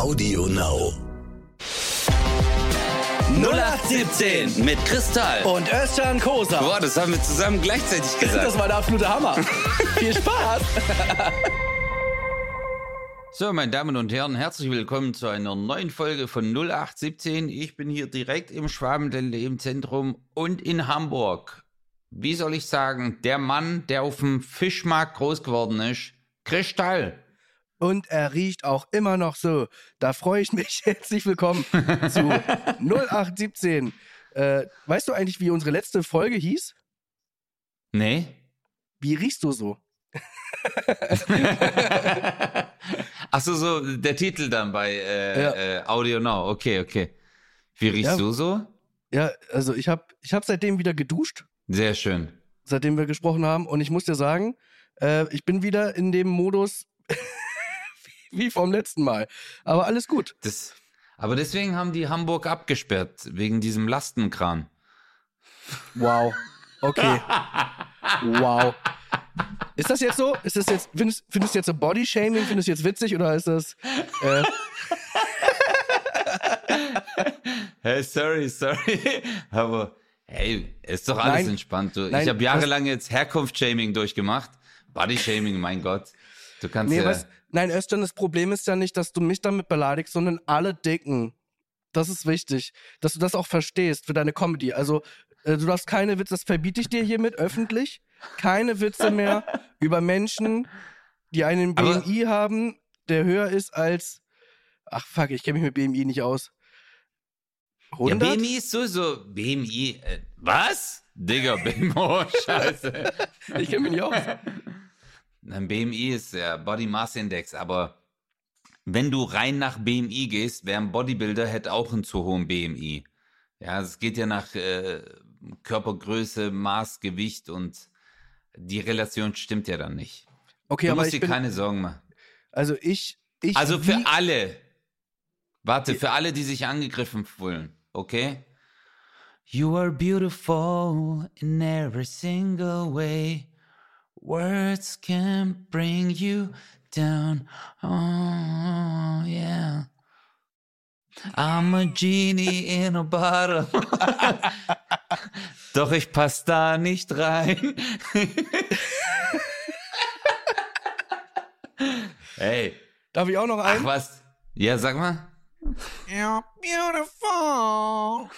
Audio Now. 0817 mit Kristall. Und Özcan Kosa. Boah, das haben wir zusammen gleichzeitig gesagt. Das war der absolute Hammer. Viel Spaß. So, meine Damen und Herren, herzlich willkommen zu einer neuen Folge von 0817. Ich bin hier direkt im Schwabenländle im Zentrum und in Hamburg. Wie soll ich sagen, der Mann, der auf dem Fischmarkt groß geworden ist, Kristall. Und er riecht auch immer noch so. Da freue ich mich. Herzlich willkommen zu 0817. Äh, weißt du eigentlich, wie unsere letzte Folge hieß? Nee? Wie riechst du so? Achso, so der Titel dann bei äh, Ja. äh, Audio Now. Okay, okay. Wie riechst Ja. du so? Ja, also ich habe ich hab seitdem wieder geduscht, Sehr schön. seitdem wir gesprochen haben. Und ich muss dir sagen, äh, ich bin wieder in dem Modus wie vom letzten Mal. Aber alles gut. Das, aber deswegen haben die Hamburg abgesperrt, wegen diesem Lastenkran. Wow. Okay. Wow. Ist das jetzt so? Ist das jetzt, findest, findest du jetzt so Body-Shaming? Findest du jetzt witzig oder ist das. Äh, Hey, sorry, sorry. Aber hey, ist doch alles Nein. entspannt. Du, Nein, ich habe jahrelang jetzt Herkunftsshaming durchgemacht. Bodyshaming, mein Gott. Du kannst nee, ja. was, nein, Özcan, das Problem ist ja nicht, dass du mich damit beleidigst, sondern alle Dicken. Das ist wichtig, dass du das auch verstehst für deine Comedy. Also, äh, du darfst keine Witze, das verbiete ich dir hiermit öffentlich. Keine Witze mehr über Menschen, die einen Aber- BMI haben, der höher ist als. Ach fuck, ich kenne mich mit BMI nicht aus. ja, 100? BMI ist sowieso BMI. Äh, was? Digga, BMI. Oh, scheiße. Ich kenne mich nicht aus. Ein BMI ist der Body Mass Index, aber wenn du rein nach BMI gehst, wäre ein Bodybuilder hätte auch einen zu hohen BMI. Ja, es geht ja nach äh, Körpergröße, Maß, Gewicht und die Relation stimmt ja dann nicht. Okay, du aber musst ich dir bin, keine Sorgen machen. also ich, ich Also für wie- alle. Warte, für alle, die sich angegriffen fühlen, okay? You are beautiful in every single way. Words can bring you down. Oh, yeah. I'm a genie in a bottle. Doch ich pass da nicht rein. hey, darf ich auch noch ach einen? was? Ja, sag mal. You're beautiful.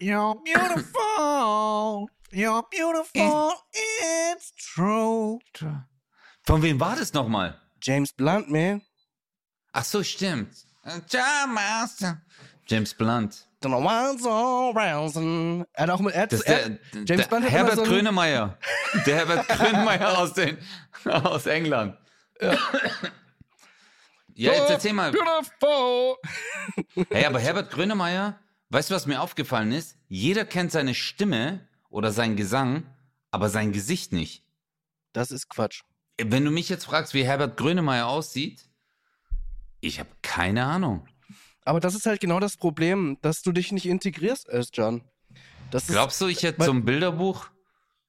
You're beautiful. You're beautiful. It's true. Von wem war das nochmal? James Blunt, man. Ach so, stimmt. James Blunt. Er hat auch mit, er Das er, der, James der Blunt hat Herbert so Grönemeyer. Der Herbert Grönemeyer aus, den, aus England. Ja, jetzt erzähl mal. Beautiful. Hey, aber Herbert Grönemeyer, weißt du, was mir aufgefallen ist? Jeder kennt seine Stimme oder seinen Gesang, aber sein Gesicht nicht. Das ist Quatsch. Wenn du mich jetzt fragst, wie Herbert Grönemeyer aussieht, ich habe keine Ahnung. Aber das ist halt genau das Problem, dass du dich nicht integrierst, Özcan. Das ist, Glaubst du, ich hätte so ein Bilderbuch?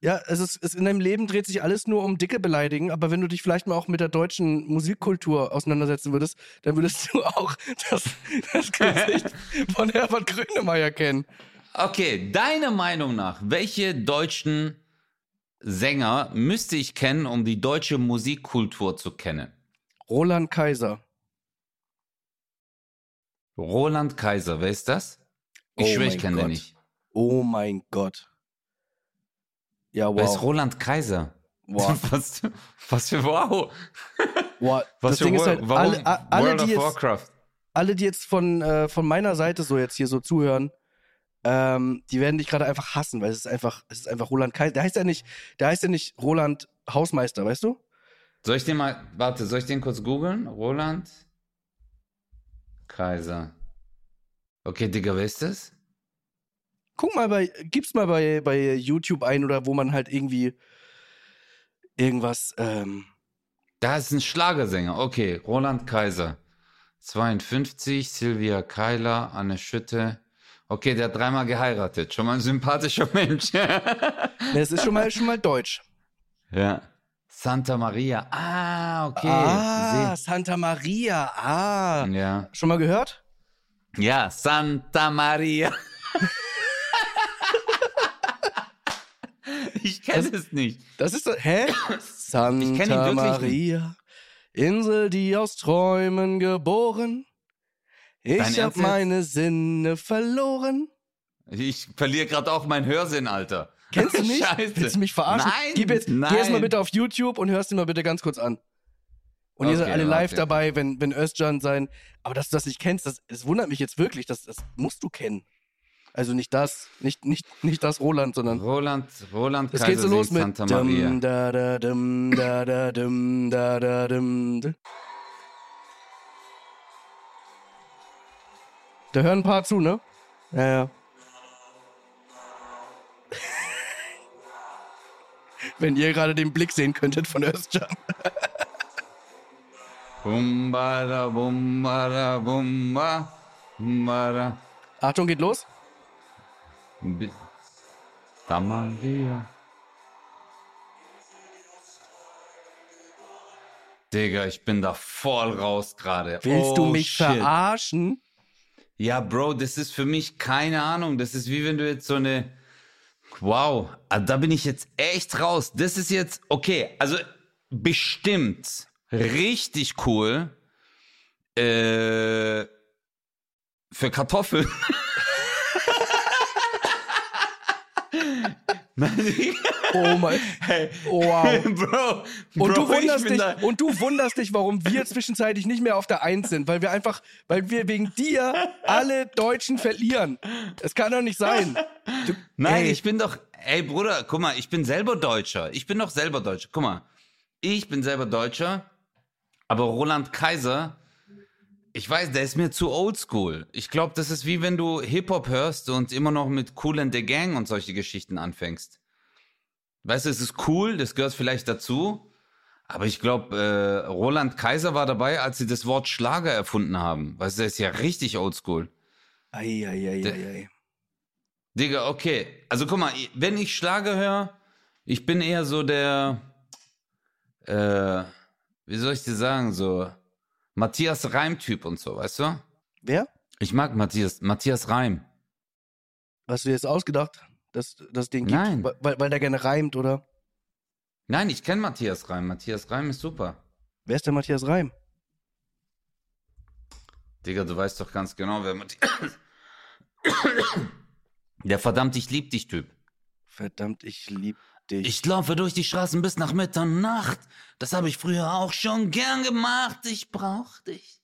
Ja, es ist, es in deinem Leben dreht sich alles nur um dicke Beleidigen, aber wenn du dich vielleicht mal auch mit der deutschen Musikkultur auseinandersetzen würdest, dann würdest du auch das, das Gesicht von Herbert Grönemeyer kennen. Okay, deiner Meinung nach, welche deutschen Sänger müsste ich kennen, um die deutsche Musikkultur zu kennen? Roland Kaiser. Roland Kaiser, wer ist das? Ich Oh schwöre, ich kenne den nicht. Oh mein Gott. Ja, Wer ist wow. Roland Kaiser? wow. Was, was für wow. wow. Was Das für Ding ist halt, warum alle, alle, World die of jetzt, Warcraft? alle, die jetzt von, äh, von meiner Seite so jetzt hier so zuhören, ähm, die werden dich gerade einfach hassen, weil es ist einfach, es ist einfach Roland Kaiser. Der heißt ja nicht, der heißt ja nicht Roland Hausmeister, weißt du? Soll ich den mal, warte, soll ich den kurz googeln? Roland Kaiser. Okay, Digga, wer ist das? Guck mal bei, gib's mal bei, bei YouTube ein oder wo man halt irgendwie irgendwas, ähm, Da ist ein Schlagersänger. Okay, Roland Kaiser. 52, Silvia Keiler, Anne Schütte. Okay, der hat dreimal geheiratet. Schon mal ein sympathischer Mensch. es ist schon mal, schon mal deutsch. ja. Santa Maria. Ah, okay. Ah, Santa Maria. Ah. Ja. Schon mal gehört? Ja, Santa Maria. ich kenne es nicht. Das ist. Hä? Santa Maria. Insel, die aus Träumen geboren. Ich hab meine Sinne verloren. Ich verliere gerade auch meinen Hörsinn, Alter. Kennst du nicht? Scheiße. Willst du mich verarschen? Nein, Gib jetzt, nein. Geh jetzt mal bitte auf YouTube und hörst ihn mal bitte ganz kurz an. Und ihr seid Okay, alle live warte. dabei, wenn, wenn Özcan sein. Aber dass du das nicht kennst, das, das wundert mich jetzt wirklich. Das, das musst du kennen. Also nicht das, nicht, nicht, nicht das Roland, sondern. Roland, Roland Kaiser geht so los mit. Santa Maria. Dum, da, da, dum, da, da, dum, da, da, dum, da. Hören ein paar zu, ne? Ja, ja. Wenn ihr gerade den Blick sehen könntet von Özcan. Bumbada, bumbada, bumba, bumbada. Achtung, geht los. Bi- Santa Maria. Digga, ich bin da voll raus gerade. Willst oh, du mich shit. verarschen? Ja, Bro, das ist für mich keine Ahnung. Das ist wie wenn du jetzt so eine. Wow, ah, da bin ich jetzt echt raus. Das ist jetzt okay. Also bestimmt richtig cool äh, für Kartoffeln. Nein, Oh mein. hey, Oh, wow. Bro, Und Bro, du wunderst dich, da- und du wunderst dich, warum wir zwischenzeitlich nicht mehr auf der Eins sind, weil wir einfach, weil wir wegen dir alle Deutschen verlieren. Es kann doch nicht sein. Du, Nein, ey, ich bin doch, ey Bruder, guck mal, ich bin selber Deutscher. Ich bin doch selber Deutscher. Guck mal, ich bin selber Deutscher, aber Roland Kaiser, ich weiß, der ist mir zu oldschool. Ich glaube, das ist wie wenn du Hip-Hop hörst und immer noch mit Cool and the Gang und solche Geschichten anfängst. Weißt du, es ist cool, das gehört vielleicht dazu, aber ich glaube, äh, Roland Kaiser war dabei, als sie das Wort Schlager erfunden haben. Weißt du, der ist ja richtig oldschool. ei, ei, ei, ei, ei. Digga, okay. Also guck mal, wenn ich Schlager höre, ich bin eher so der, äh, wie soll ich dir sagen, so Matthias Reim-Typ und so, weißt du? Wer? Ich mag Matthias, Matthias Reim. Hast du dir jetzt ausgedacht, dass das den gibt? Nein. Weil, weil der gerne reimt, oder? Nein, ich kenne Matthias Reim. Matthias Reim ist super. Wer ist der Matthias Reim? Digga, du weißt doch ganz genau, wer Matthias... Der verdammt, ich lieb dich Typ. Verdammt, ich lieb dich. Ich laufe durch die Straßen bis nach Mitternacht. Das habe ich früher auch schon gern gemacht. Ich brauch dich.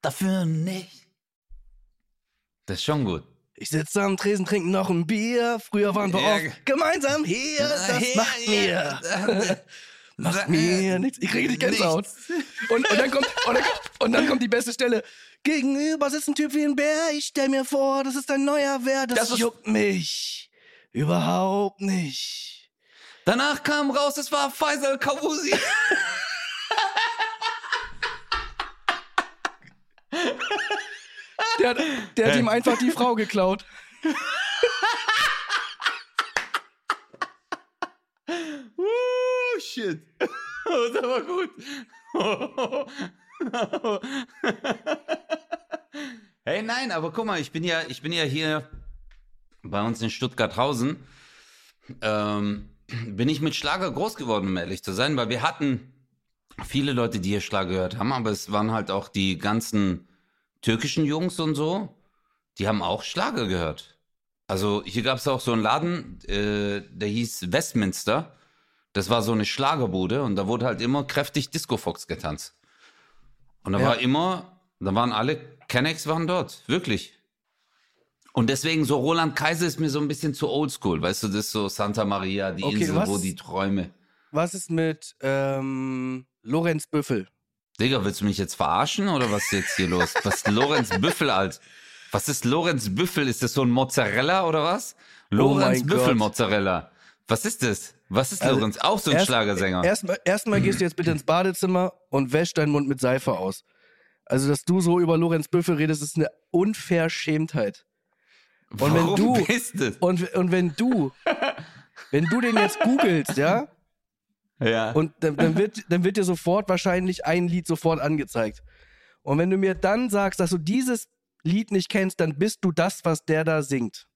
Dafür nicht. Das ist schon gut. Ich sitze am Tresen, trinke noch ein Bier. Früher waren wir Ja, oft gemeinsam hier. Das Ja, macht mir. macht mir nichts. Ich kriege die Gänsehaut. Und, und, dann kommt, und, dann, und dann kommt die beste Stelle. Gegenüber sitzt ein Typ wie ein Bär. Ich stell mir vor, das ist ein neuer Wert. Das, Das juckt mich. Überhaupt nicht. Danach kam raus, es war Faisal Kawusi. Der, hat- der hat ihm einfach die Frau geklaut. uh, shit. Das war gut. hey, nein, aber guck mal, ich bin ja, ich bin ja hier bei uns in Stuttgarthausen. Ähm, bin ich mit Schlager groß geworden, um ehrlich zu sein, weil wir hatten viele Leute, die hier Schlager gehört haben, aber es waren halt auch die ganzen türkischen Jungs und so, die haben auch Schlager gehört. Also hier gab es auch so einen Laden, äh, der hieß Westminster. Das war so eine Schlagerbude und da wurde halt immer kräftig Disco Fox getanzt. Und da Ja. war immer, da waren alle Kennex waren dort, wirklich. Und deswegen so Roland Kaiser ist mir so ein bisschen zu oldschool, weißt du, das ist so Santa Maria, die Okay, Insel, was? wo die Träume. Was ist mit ähm, Lorenz Büffel? Digga, willst du mich jetzt verarschen oder was ist jetzt hier los? Was ist Lorenz Büffel, alt? Was ist Lorenz Büffel? Ist das so ein Mozzarella oder was? Lorenz Oh Büffel Gott. Mozzarella. Was ist das? Was ist Also, Lorenz? Auch so ein Erst- Schlagersänger. Erstmal erstmal gehst du jetzt bitte ins Badezimmer und wäsch deinen Mund mit Seife aus. Also, dass du so über Lorenz Büffel redest, ist eine Unverschämtheit. Und wenn Warum du- bist es? Und, und wenn du, wenn du den jetzt googelst, ja, Ja. Und dann, dann, wird, dann wird dir sofort wahrscheinlich ein Lied sofort angezeigt. Und wenn du mir dann sagst, dass du dieses Lied nicht kennst, dann bist du das, was der da singt.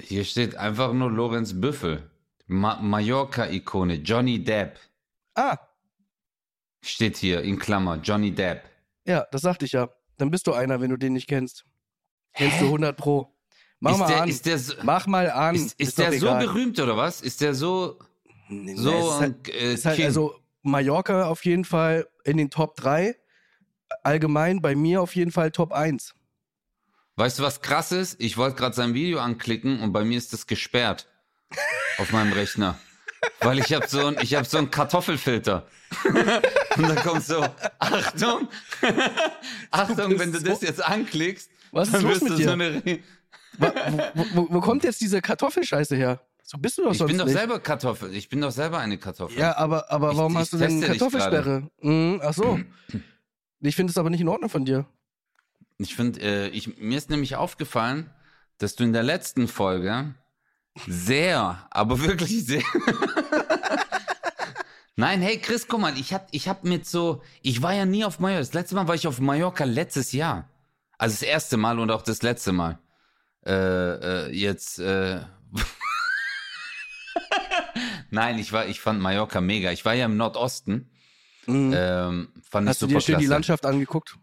Hier steht einfach nur Lorenz Büffel. Ma Mallorca-Ikone, Johnny Depp. Ah, Steht hier in Klammer, Johnny Depp. ja, das sagte ich ja. Dann bist du einer, wenn du den nicht kennst. Kennst du 100 Pro. Mach ist mal der, an. Ist der, so, Mach mal an. ist, ist doch der so egal. berühmt oder was? Ist der so, Nee, so ist halt, äh, ist halt also Mallorca auf jeden Fall in den Top 3. Allgemein bei mir auf jeden Fall Top 1. Weißt du, was krass ist? Ich wollte gerade sein Video anklicken und bei mir ist das gesperrt auf meinem Rechner. Weil ich habe so ein, ich habe so einen Kartoffelfilter. und dann kommt so, Achtung, Achtung, wenn du das jetzt anklickst, Was ist dann wirst du so eine, wo, wo, wo kommt jetzt diese Kartoffelscheiße her? So bist du doch Ich sonst bin doch nicht. selber Kartoffel, ich bin doch selber eine Kartoffel. Ja, aber, aber Ich- warum ich hast du denn dich Kartoffelsperre? Mhm, ach so. Ich finde es aber nicht in Ordnung von dir. Ich finde, äh, ich, mir ist nämlich aufgefallen, dass du in der letzten Folge sehr, aber wirklich sehr. Nein, hey Chris, guck mal, ich hab, ich hab mit so, ich war ja nie auf Mallorca. Das letzte Mal war ich auf Mallorca letztes Jahr. Also das erste Mal und auch das letzte Mal. Äh, äh, jetzt, äh, Nein, ich war, ich fand Mallorca mega. Ich war ja im Nordosten. Mhm. Ähm, fand ich hast du super dir schön die klasse. Landschaft angeguckt?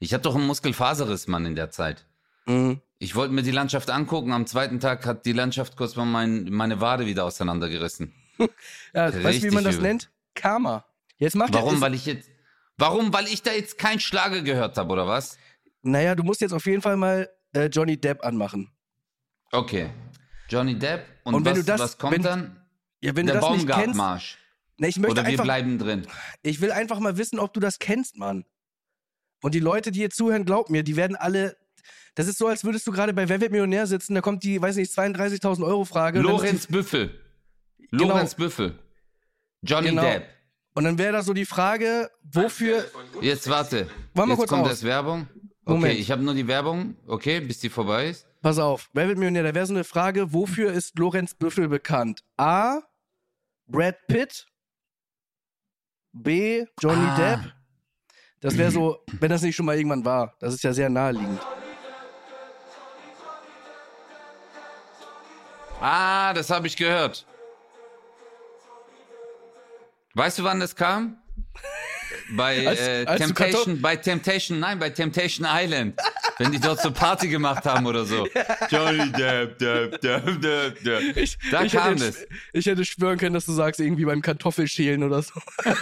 Ich hatte doch einen Muskelfaserriss, Mann, in der Zeit. Mhm. Ich wollte mir die Landschaft angucken. Am zweiten Tag hat die Landschaft kurz mal mein, meine Wade wieder auseinandergerissen. Ja, weißt du, wie Richtig man das übel. nennt? Karma. Jetzt macht Warum? Weil ich jetzt. Warum? Weil ich da jetzt kein Schlager gehört habe, oder was? Naja, du musst jetzt auf jeden Fall mal äh, Johnny Depp anmachen. Okay. Johnny Depp. Und, Und wenn was, du das- was kommt wenn- dann? Ja, wenn Der du das nicht kennst. Baumgartmarsch. Ne, ich möchte Oder wir einfach, bleiben drin. ich will einfach mal wissen, ob du das kennst, Mann. Und die Leute, die hier zuhören, glaub mir, die werden alle. Das ist so, als würdest du gerade bei Wer wird Millionär sitzen, da kommt die, weiß nicht, 32.000 Euro Frage. Lorenz Büffel. Genau. Lorenz Büffel. Johnny Genau. Depp. Die, und dann wäre da so die Frage, wofür. Jetzt warte. Jetzt kurz kommt aus. erst Werbung. Okay, Moment. ich habe nur die Werbung. Okay, bis die vorbei ist. Pass auf, Wer wird Millionär? Da wäre so eine Frage, wofür ist Lorenz Büffel bekannt? A. Brad Pitt. B. Johnny Ah. Depp. Das wäre so, wenn das nicht schon mal irgendwann war. Das ist ja sehr naheliegend. Ah, das habe ich gehört. Weißt du, wann das kam? Bei, äh, als Temptation, bei Temptation, nein, bei Temptation Island. Wenn die dort so Party gemacht haben oder so. Johnny Depp, Depp, Depp, Depp, Depp. Ich, Da ich kam hätte, das. Ich hätte schwören können, dass du sagst, irgendwie beim Kartoffelschälen oder so.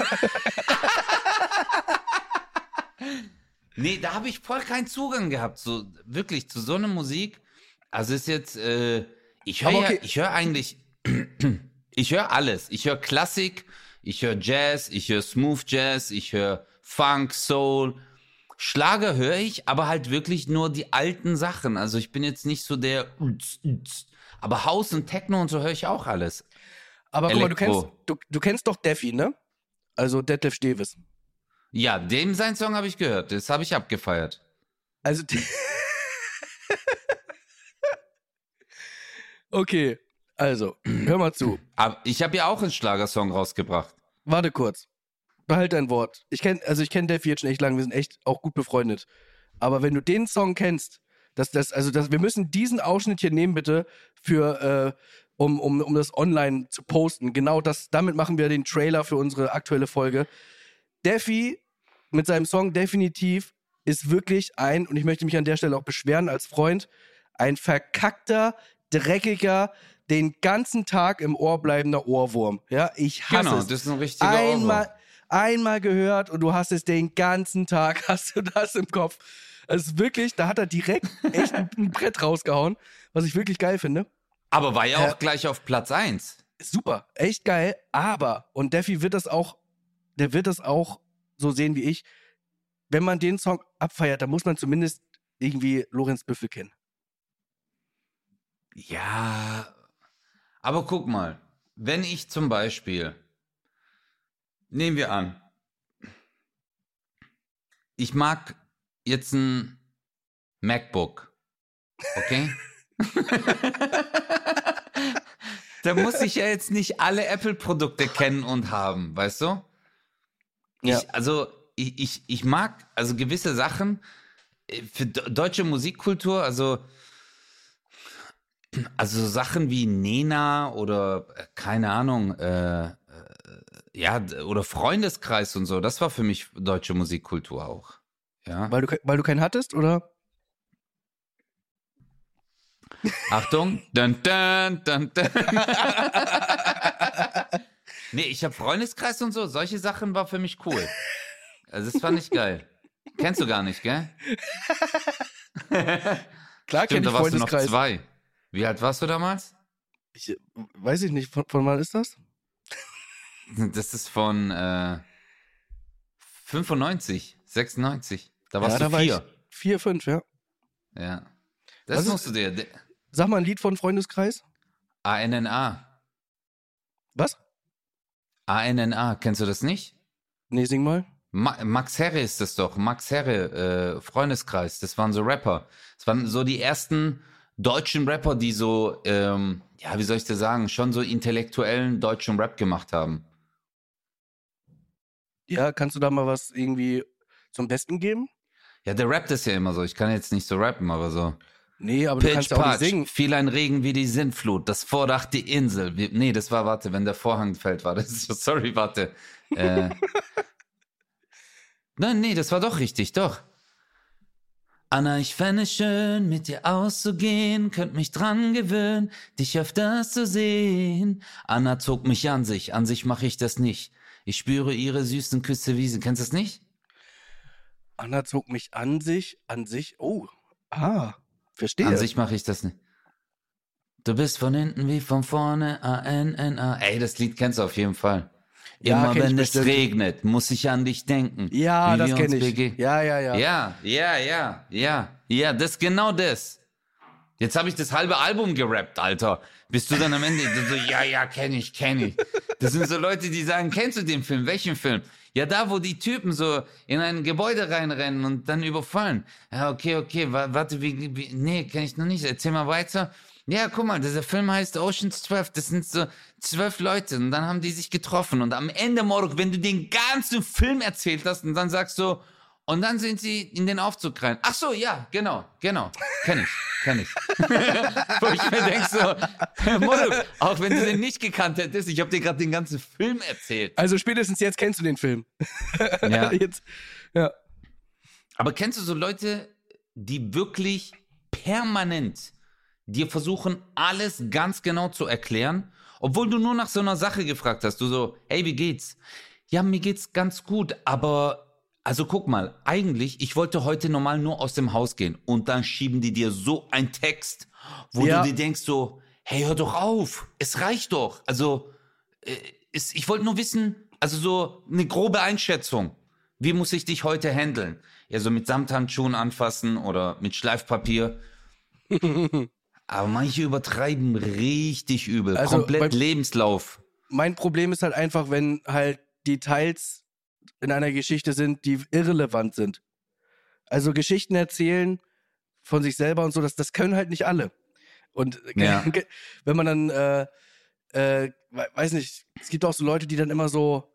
Nee, da habe ich voll keinen Zugang gehabt, so wirklich zu so einer Musik. Also ist jetzt, äh, ich höre Aber ja, okay. ich höre eigentlich, ich höre alles. Ich höre Klassik, ich höre Jazz, ich höre Smooth Jazz, ich höre Funk, Soul. Schlager höre ich, aber halt wirklich nur die alten Sachen. Also ich bin jetzt nicht so der, aber House und Techno und so höre ich auch alles. Aber guck mal, du Elektro. kennst, du, du kennst doch Defi, ne? Also Detlef Steves. Ja, dem sein Song habe ich gehört, das habe ich abgefeiert. Also. okay, also, hör mal zu. Aber ich habe ja auch einen Schlagersong rausgebracht. Warte kurz. Behalt dein Wort. Ich kenn, also ich kenne Defi jetzt schon echt lange, wir sind echt auch gut befreundet. Aber wenn du den Song kennst, das, das, also das, wir müssen diesen Ausschnitt hier nehmen, bitte, für, äh, um, um, um das online zu posten. Genau das, damit machen wir den Trailer für unsere aktuelle Folge. Defi mit seinem Song definitiv ist wirklich ein, und ich möchte mich an der Stelle auch beschweren als Freund, ein verkackter, dreckiger, den ganzen Tag im Ohr bleibender Ohrwurm. Ja, ich hasse Genau, es. das ist ein richtiger einmal, Ohrwurm. Einmal gehört und du hast es den ganzen Tag, hast du das im Kopf. Es ist wirklich, da hat er direkt echt ein, Brett rausgehauen, was ich wirklich geil finde. Aber war ja Äh, auch gleich auf Platz 1. Super, echt geil, aber, und Defi wird das auch, der wird das auch so sehen wie ich, wenn man den Song abfeiert, dann muss man zumindest irgendwie Lorenz Büffel kennen. Ja, aber guck mal, wenn ich zum Beispiel, nehmen wir an, ich mag jetzt ein MacBook, okay? da muss ich ja jetzt nicht alle Apple-Produkte kennen und haben, weißt du? Ja. Ich, also, ich, ich, ich mag also gewisse Sachen äh, für deutsche Musikkultur, also, also Sachen wie Nena oder äh, keine Ahnung, äh, ja, oder Freundeskreis und so, das war für mich deutsche Musikkultur auch. Ja. Weil du, weil du keinen hattest, oder? Achtung. Dun, dun, dun, dun. nee, ich habe Freundeskreis und so. Solche Sachen war für mich cool. Also das fand ich geil. Kennst du gar nicht, gell? Klar Stimmt, kenne da ich warst du noch zwei. Wie alt warst du damals? Ich, weiß ich nicht, von, von wann ist das? Das ist von äh, 95, 96. Da warst ja, du da war vier. ich vier, fünf, ja. Ja. Das Was ist- musst du dir. de- Sag mal ein Lied von Freundeskreis. ANNA. Was? ANNA. Kennst du das nicht? Nee, sing mal. Ma Max Herre ist das doch. Max Herre, äh, Freundeskreis. Das waren so Rapper. Das waren so die ersten deutschen Rapper, die so, ähm, ja, wie soll ich dir sagen, schon so intellektuellen deutschen Rap gemacht haben. Ja, kannst du da mal was irgendwie zum Besten geben? Ja, der rappt ist ja immer so. Ich kann jetzt nicht so rappen, aber so. Nee, aber du Pitch, kannst ja auch nicht singen. fiel ein Regen wie die Sintflut, das Vordach die Insel. Wie, nee, das war, warte, wenn der Vorhang fällt, war das. Sorry, warte. Äh, Nein, nee, das war doch richtig, doch. Anna, ich fände es schön, mit dir auszugehen, könnt mich dran gewöhnen, dich öfters zu sehen. Anna zog mich an sich, an sich mache ich das nicht. Ich spüre ihre süßen Küsse wie sie. Kennst du das nicht? Anna zog mich an sich, an sich. Oh, ah, verstehe. An sich mache ich das nicht. Du bist von hinten wie von vorne, A-N-N-A. Ey, das Lied kennst du auf jeden Fall. Ja, Immer ich wenn es bestimmt. regnet, muss ich an dich denken. ja, das kenne ich. Ja, ja, ja. Ja, ja, ja, ja, ja, das ist genau das. Jetzt habe ich das halbe Album gerappt, Alter. Bist du dann am Ende so, ja, ja, kenn ich, kenn ich. Das sind so Leute, die sagen, kennst du den Film? Welchen Film? Ja, da, wo die Typen so in ein Gebäude reinrennen und dann überfallen. Ja, okay, okay, wa warte, wie, wie, nee, kenn ich noch nicht. Erzähl mal weiter. Ja, guck mal, dieser Film heißt Ocean's 12. Das sind so zwölf Leute und dann haben die sich getroffen. Und am Ende, Morok, wenn du den ganzen Film erzählt hast und dann sagst du, und dann sind sie in den Aufzug rein. Ach so, ja, genau, genau. Kenn ich, kenn ich. Wo ich mir denk so, Morok, auch wenn du den nicht gekannt hättest, ich habe dir gerade den ganzen Film erzählt. Also spätestens jetzt kennst du den Film. Ja. Jetzt, ja. Aber kennst du so Leute, die wirklich permanent dir versuchen, alles ganz genau zu erklären, obwohl du nur nach so einer Sache gefragt hast? Du so, hey, wie geht's? Ja, mir geht's ganz gut, aber also guck mal, eigentlich, ich wollte heute normal nur aus dem Haus gehen und dann schieben die dir so einen Text, wo Ja. du dir denkst so, hey, hör doch auf, es reicht doch. Also, äh, ist, ich wollte nur wissen, also so eine grobe Einschätzung. Wie muss ich dich heute handeln? Ja, so mit Samthandschuhen anfassen oder mit Schleifpapier. Aber manche übertreiben richtig übel. Also Komplett beim- Lebenslauf. Mein Problem ist halt einfach, wenn halt Details in einer Geschichte sind, die irrelevant sind. Also Geschichten erzählen von sich selber und so, das, das können halt nicht alle. Und Ja. wenn man dann, äh, äh, we- weiß nicht, es gibt auch so Leute, die dann immer so,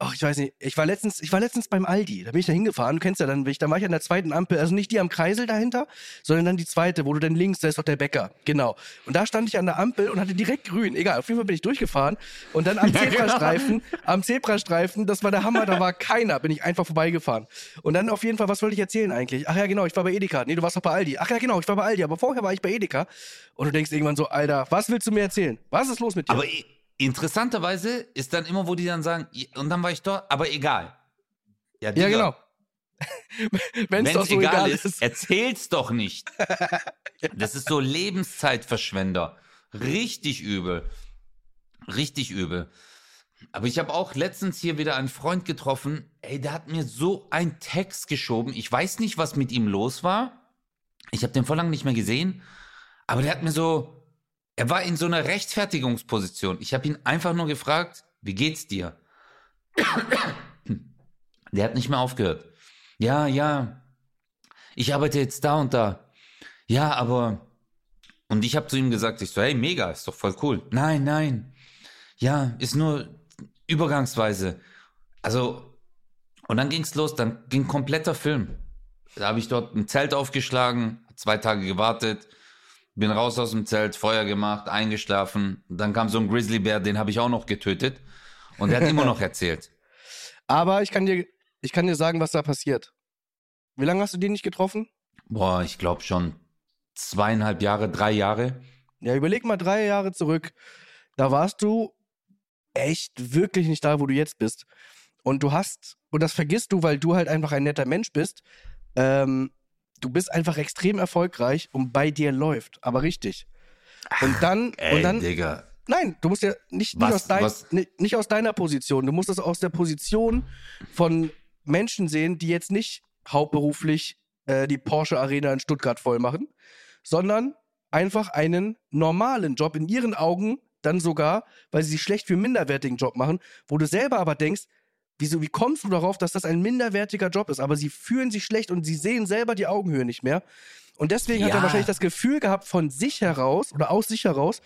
ach, ich weiß nicht, ich war letztens, ich war letztens beim Aldi, da bin ich da hingefahren, du kennst ja dann, dann war ich an der zweiten Ampel, also nicht die am Kreisel dahinter, sondern dann die zweite, wo du dann links, da ist doch der Bäcker, genau. Und da stand ich an der Ampel und hatte direkt grün, egal, auf jeden Fall bin ich durchgefahren und dann am Ja, genau. Zebrastreifen, am Zebrastreifen, das war der Hammer, da war keiner, bin ich einfach vorbeigefahren. Und dann auf jeden Fall, was wollte ich erzählen eigentlich? Ach ja, genau, ich war bei Edeka. Nee, du warst doch bei Aldi. Ach ja, genau, ich war bei Aldi, aber vorher war ich bei Edeka. Und du denkst irgendwann so, Alter, was willst du mir erzählen? Was ist los mit dir? Aber i- interessanterweise ist dann immer, wo die dann sagen, "I- und dann war ich dort, aber egal. ja, Digga, genau. Wenn es so egal, egal ist, ist. erzähl's doch nicht. Das ist so Lebenszeitverschwender. Richtig übel. Richtig übel. Aber ich habe auch letztens hier wieder einen Freund getroffen. Ey, der hat mir so einen Text geschoben. Ich weiß nicht, was mit ihm los war. Ich habe den vor lang nicht mehr gesehen. Aber der hat mir so, er war in so einer Rechtfertigungsposition. Ich habe ihn einfach nur gefragt, wie geht's dir? Der hat nicht mehr aufgehört. Ja, ja, ich arbeite jetzt da und da. Ja, aber Und ich habe zu ihm gesagt, ich so, hey, mega, ist doch voll cool. Nein, nein. Ja, ist nur übergangsweise. Also, und dann ging's los, dann ging kompletter Film. Da habe ich dort ein Zelt aufgeschlagen, zwei Tage gewartet, bin raus aus dem Zelt, Feuer gemacht, eingeschlafen. Dann kam so ein Grizzlybär, den habe ich auch noch getötet. Und der hat immer noch erzählt. Aber ich kann dir, ich kann dir sagen, was da passiert. Wie lange hast du den nicht getroffen? Boah, ich glaube schon zweieinhalb Jahre, drei Jahre. Ja, überleg mal drei Jahre zurück. Da warst du echt wirklich nicht da, wo du jetzt bist. Und du hast, und das vergisst du, weil du halt einfach ein netter Mensch bist, ähm, du bist einfach extrem erfolgreich und bei dir läuft, aber richtig. Und dann, Ey, und dann, Digga. nein, du musst ja nicht, nicht, Was- aus dein, nicht, nicht aus deiner Position, du musst es aus der Position von Menschen sehen, die jetzt nicht hauptberuflich äh, die Porsche Arena in Stuttgart voll machen, sondern einfach einen normalen Job in ihren Augen dann sogar, weil sie sich schlecht für einen minderwertigen Job machen, wo du selber aber denkst, wieso, wie kommst du darauf, dass das ein minderwertiger Job ist? Aber sie fühlen sich schlecht und sie sehen selber die Augenhöhe nicht mehr. Und deswegen hat er Ja. wahrscheinlich das Gefühl gehabt, von sich heraus oder aus sich heraus,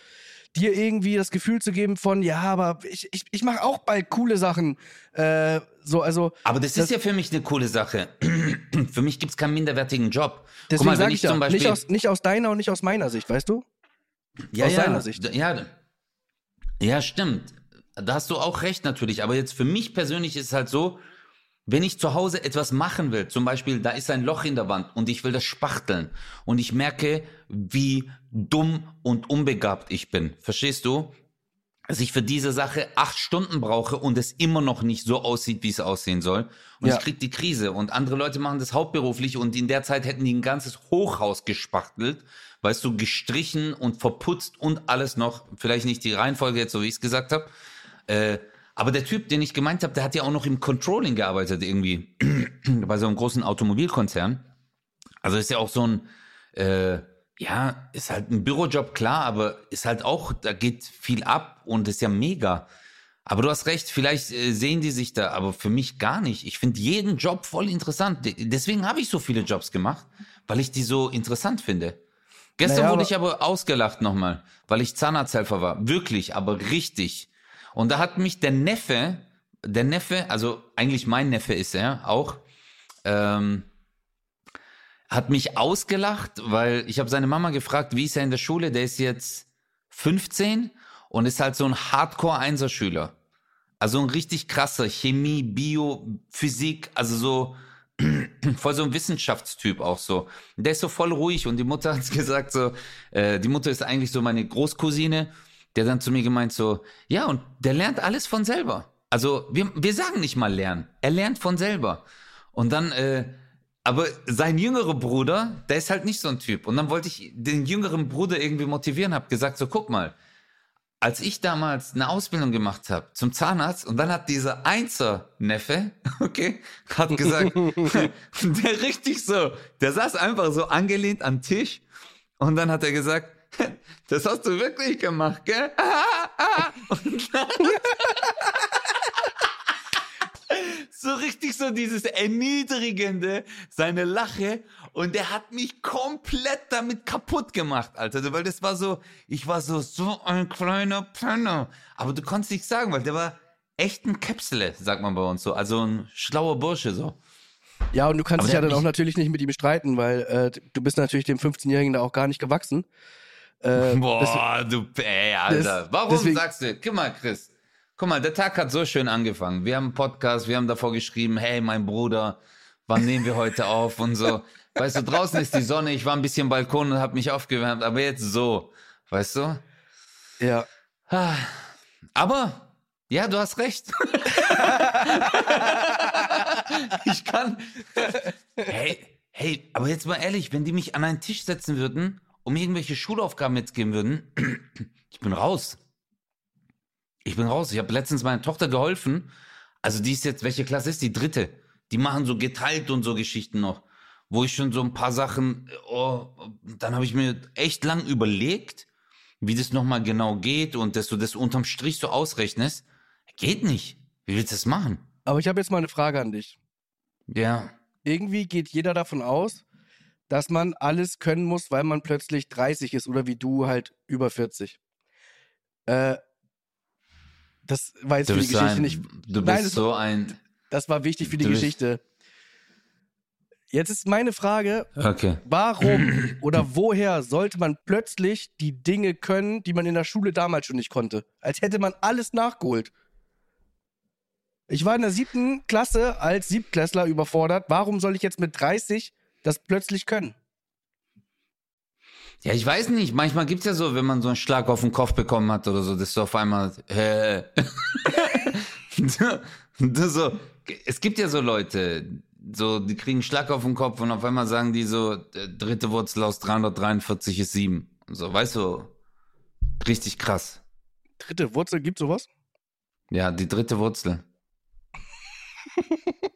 dir irgendwie das Gefühl zu geben von, ja, aber ich, ich, ich mache auch bald coole Sachen. Äh, so, also, Aber das, Das- ist ja für mich eine coole Sache. für mich gibt's keinen minderwertigen Job. deswegen sage ich ja, zum Beispiel, nicht aus, nicht aus deiner und nicht aus meiner Sicht, weißt du? ja, aus ja, seiner Sicht. Ja, ja, stimmt. Da hast du auch recht natürlich. Aber jetzt für mich persönlich ist es halt so, wenn ich zu Hause etwas machen will, zum Beispiel, da ist ein Loch in der Wand und ich will das spachteln und ich merke, wie dumm und unbegabt ich bin. Verstehst du? Dass ich für diese Sache acht Stunden brauche und es immer noch nicht so aussieht, wie es aussehen soll. Und Ja. ich krieg die Krise. Und andere Leute machen das hauptberuflich und in der Zeit hätten die ein ganzes Hochhaus gespachtelt, weißt du, gestrichen und verputzt und alles noch. Vielleicht nicht die Reihenfolge jetzt, so wie ich es gesagt habe. Äh, aber der Typ, den ich gemeint habe, der hat ja auch noch im Controlling gearbeitet irgendwie bei so einem großen Automobilkonzern. Also ist ja auch so ein, äh, ja, ist halt ein Bürojob, klar, aber ist halt auch, da geht viel ab und ist ja mega. Aber du hast recht, vielleicht äh, sehen die sich da, aber für mich gar nicht. Ich finde jeden Job voll interessant. De- Deswegen habe ich so viele Jobs gemacht, weil ich die so interessant finde. Gestern Naja, wurde ich aber ausgelacht nochmal, weil ich Zahnarzthelfer war. Wirklich, aber richtig. Und da hat mich der Neffe, der Neffe, also eigentlich mein Neffe ist er auch, ähm, hat mich ausgelacht, weil ich habe seine Mama gefragt, wie ist er in der Schule? Der ist jetzt 15 und ist halt so ein Hardcore-Einserschüler. Also ein richtig krasser Chemie, Bio, Physik, also so voll so ein Wissenschaftstyp auch so. Der ist so voll ruhig und die Mutter hat gesagt so, äh, die Mutter ist eigentlich so meine Großcousine, der dann zu mir gemeint so, ja und der lernt alles von selber. Also wir, wir sagen nicht mal lernen, er lernt von selber. Und dann, äh, aber sein jüngerer Bruder, der ist halt nicht so ein Typ. Und dann wollte ich den jüngeren Bruder irgendwie motivieren, hab gesagt so, guck mal, als ich damals eine Ausbildung gemacht habe zum Zahnarzt und dann hat dieser Einser-Neffe, okay, hat gesagt, der richtig so, der saß einfach so angelehnt am Tisch und dann hat er gesagt, das hast du wirklich gemacht, gell? Und dann so richtig so dieses Erniedrigende, seine Lache und der hat mich komplett damit kaputt gemacht, Alter, weil das war so, ich war so, so ein kleiner Penner, aber du konntest nicht sagen, weil der war echt ein Käpsele, sagt man bei uns so, also ein schlauer Bursche so. Ja, und du kannst Aber dich ja dann auch natürlich nicht mit ihm streiten, weil äh, du bist natürlich dem 15-Jährigen da auch gar nicht gewachsen. Äh, Boah, du, ey, Alter. das- Warum deswegen- sagst du, guck mal, Chris, guck mal, der Tag hat so schön angefangen. Wir haben einen Podcast, wir haben davor geschrieben, hey, mein Bruder, wann nehmen wir heute auf und so. Weißt du, draußen ist die Sonne, ich war ein bisschen Balkon und habe mich aufgewärmt, aber jetzt so, weißt du? ja. Aber, ja, du hast recht. ich kann. Hey, hey, aber jetzt mal ehrlich, wenn die mich an einen Tisch setzen würden, um irgendwelche Schulaufgaben mitgeben würden, ich bin raus. Ich bin raus. Ich habe letztens meiner Tochter geholfen. Also die ist jetzt, welche Klasse ist die? Dritte. Die machen so geteilt und so Geschichten noch. Wo ich schon so ein paar Sachen, oh, dann habe ich mir echt lang überlegt, wie das nochmal genau geht und dass du das unterm Strich so ausrechnest. Geht nicht. Wie willst du das machen? Aber ich habe jetzt mal eine Frage an dich. Ja. Irgendwie geht jeder davon aus, dass man alles können muss, weil man plötzlich 30 ist oder wie du halt über 40. Äh, das war jetzt für die Geschichte ein, nicht. du Nein, bist das- so ein. Das war wichtig für die Geschichte. Jetzt ist meine Frage, Okay. warum oder woher sollte man plötzlich die Dinge können, die man in der Schule damals schon nicht konnte? Als hätte man alles nachgeholt. Ich war in der siebten Klasse als Siebtklässler überfordert. Warum soll ich jetzt mit 30 das plötzlich können? Ja, ich weiß nicht. Manchmal gibt's ja so, wenn man so einen Schlag auf den Kopf bekommen hat oder so, dass du auf einmal. Du so, es gibt ja so Leute, so, die kriegen einen Schlag auf den Kopf und auf einmal sagen die so, äh, dritte Wurzel aus 343 ist 7. Und so, weißt du, richtig krass. Dritte Wurzel, gibt sowas? Ja, die dritte Wurzel.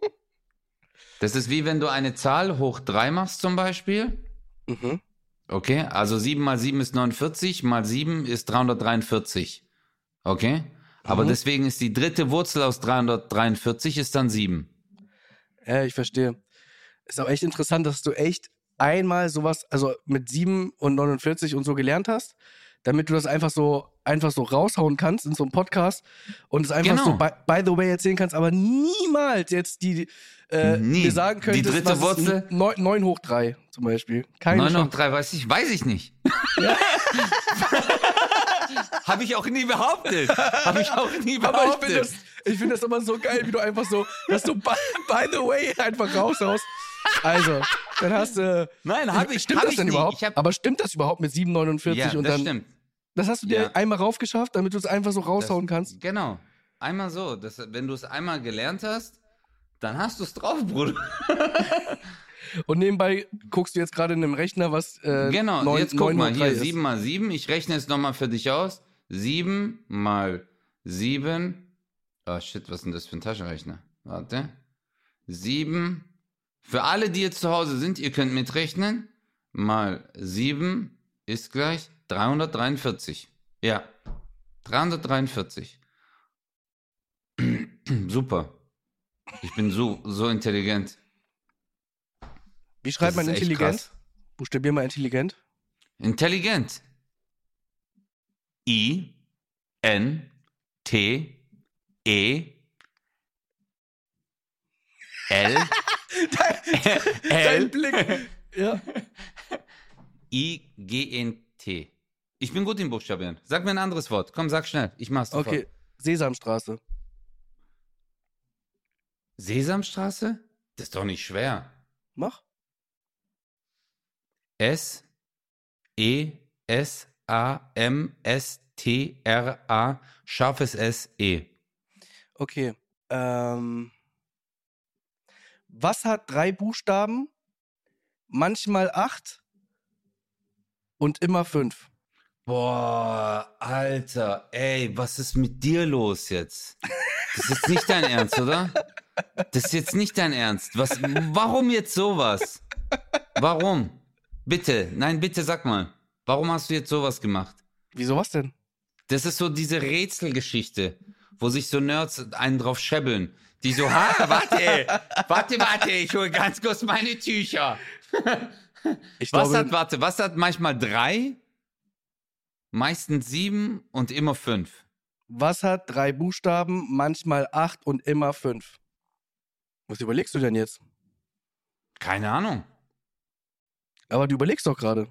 Das ist wie wenn du eine Zahl hoch 3 machst zum Beispiel. Mhm. Okay, also 7 mal 7 ist 49, mal 7 ist 343. Okay? Aber Mhm. deswegen ist die dritte Wurzel aus 343 ist dann 7. Ja, ich verstehe. Ist auch echt interessant, dass du echt einmal sowas, also mit 7 und 49 und so gelernt hast, damit du das einfach so einfach so raushauen kannst in so einem Podcast und es einfach Genau. so by, by the way erzählen kannst, aber niemals jetzt die äh, Nie. mir sagen Die könntest, dritte was Wurzel? 9, 9 hoch 3 zum Beispiel. Keine 9 noch Chance. 3 weiß ich, weiß ich nicht. Habe ich auch nie behauptet. Habe ich auch nie Aber ich behauptet. finde das, ich find das immer so geil, wie du einfach so, dass du by, by the way einfach raushaust. Also, dann hast du. Nein, habe ich. Stimmt hab das ich denn nie. überhaupt? Hab, Aber stimmt das überhaupt mit 7,49 ja, und das dann. stimmt. Das hast du dir Ja. einmal raufgeschafft, damit du es einfach so raushauen Das- kannst. Genau. Einmal so. Das, wenn du es einmal gelernt hast, dann hast du es drauf, Bruder. Und nebenbei guckst du jetzt gerade in einem Rechner, was. Äh, Genau, neun- jetzt guck mal, hier ist. 7 mal 7. Ich rechne es nochmal für dich aus. 7 mal 7. Oh shit, was ist denn das für ein Taschenrechner? Warte. 7. Für alle, die jetzt zu Hause sind, ihr könnt mitrechnen. Mal 7 ist gleich 343. Ja, 343. Super. Ich bin so, so intelligent. Wie schreibt man intelligent? Buchstabier mal intelligent. Intelligent. I N T E L Dein L Blick. ja. I G N T. Ich bin gut im Buchstabieren. Sag mir ein anderes Wort. Komm, sag schnell. Ich mach's sofort. Okay. Sesamstraße. Sesamstraße? Das ist doch nicht schwer. Mach. S E S A M S T R A scharfes S E. Okay. Ähm, was hat drei Buchstaben, manchmal acht und immer fünf? Boah, Alter, ey, was ist mit dir los jetzt? Das ist nicht dein Ernst, oder? Das ist jetzt nicht dein Ernst. Was, warum jetzt sowas? Warum? Bitte, nein, bitte sag mal. Warum hast du jetzt sowas gemacht? Wieso was denn? Das ist so diese Rätselgeschichte, wo sich so Nerds einen drauf schebbeln. Die so, ha, warte, warte, warte, ich hole ganz kurz meine Tücher. Ich Was glaube, hat, warte, was hat manchmal drei, meistens sieben und immer fünf? was hat drei Buchstaben, manchmal acht und immer fünf? Was überlegst du denn jetzt? Keine Ahnung. Aber du überlegst doch gerade.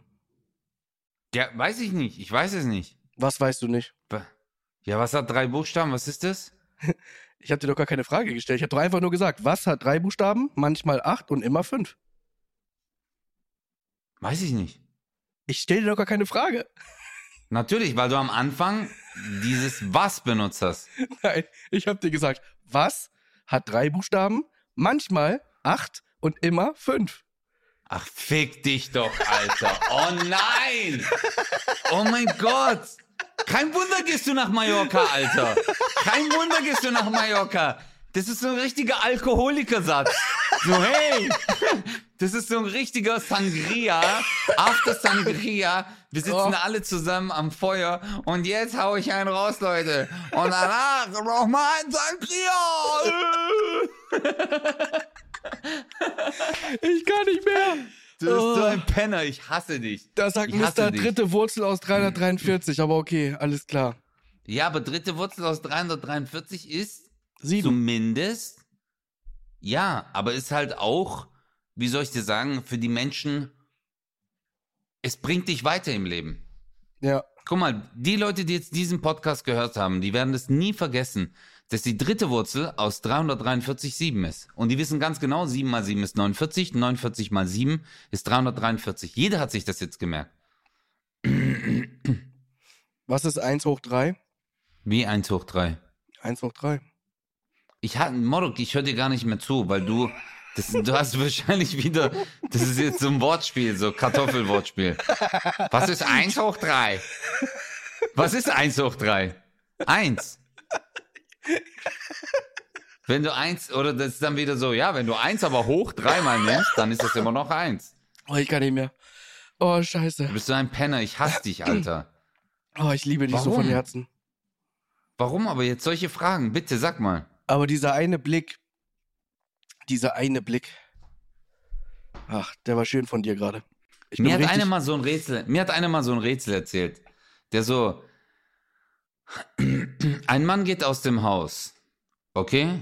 Ja, weiß ich nicht. Ich weiß es nicht. Was weißt du nicht? Ja, was hat drei Buchstaben? Was ist das? Ich habe dir doch gar keine Frage gestellt. Ich habe doch einfach nur gesagt, was hat drei Buchstaben, manchmal acht und immer fünf? Weiß ich nicht. Ich stelle dir doch gar keine Frage. Natürlich, weil du am Anfang dieses was benutzt hast. Nein, ich habe dir gesagt, was hat drei Buchstaben, manchmal acht und immer fünf? Ach, fick dich doch, Alter. Oh nein! Oh mein Gott! Kein Wunder gehst du nach Mallorca, Alter. Kein Wunder gehst du nach Mallorca. Das ist so ein richtiger Alkoholikersatz. So, hey! Das ist so ein richtiger Sangria. After Sangria. Wir sitzen Oh. alle zusammen am Feuer und jetzt hau ich einen raus, Leute. Und danach noch mal ein Sangria. Ich kann nicht mehr. Du bist so Oh. ein Penner, ich hasse dich. Da sagt Ich Mr. dritte Wurzel aus 343, aber okay, alles klar. Ja, aber dritte Wurzel aus 343 ist Sieben. zumindest, ja, aber ist halt auch, wie soll ich dir sagen, für die Menschen, es bringt dich weiter im Leben. Ja. Guck mal, die Leute, die jetzt diesen Podcast gehört haben, die werden es nie vergessen, dass die dritte Wurzel aus 343 7 ist. Und die wissen ganz genau, 7 mal 7 ist 49, 49 mal 7 ist 343. Jeder hat sich das jetzt gemerkt. Was ist 1 hoch 3? Wie 1 hoch 3. 1 hoch 3. Ich hatte, Morok, ich höre dir gar nicht mehr zu, weil du, das, du hast wahrscheinlich wieder, das ist jetzt so ein Wortspiel, so Kartoffelwortspiel. Was ist 1 hoch 3? Was ist 1 hoch 3? 1. Wenn du 1, oder das ist dann wieder so, ja, wenn du 1 aber hoch dreimal nimmst, dann ist das immer noch 1. Oh, ich kann nicht mehr. Oh, Du scheiße. bist so ein Penner, ich hasse dich, Alter. Oh, ich liebe dich so Warum? von Herzen. Warum aber jetzt solche Fragen? Bitte sag mal. Aber dieser eine Blick, dieser eine Blick. Ach, der war schön von dir gerade. Mir hat einer mal so ein Rätsel, mir hat einer mal so ein Rätsel erzählt, der so, ein Mann geht aus dem Haus, okay?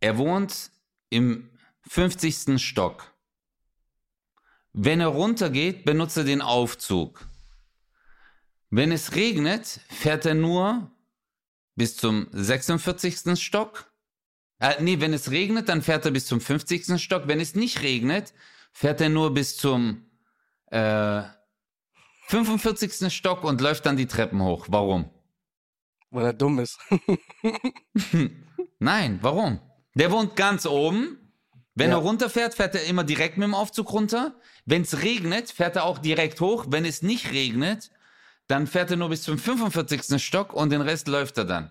Er wohnt im 50. Stock. Wenn er runtergeht, benutzt er den Aufzug. Wenn es regnet, fährt er nur bis zum 46. Stock. Äh, nee, wenn es regnet, dann fährt er bis zum 50. Stock. Wenn es nicht regnet, fährt er nur bis zum äh, 45. Stock und läuft dann die Treppen hoch. Warum? Weil er dumm ist. Nein, warum? Der wohnt ganz oben. Wenn Ja. er runterfährt, fährt er immer direkt mit dem Aufzug runter. Wenn es regnet, fährt er auch direkt hoch. Wenn es nicht regnet, dann fährt er nur bis zum 45. Stock und den Rest läuft er dann.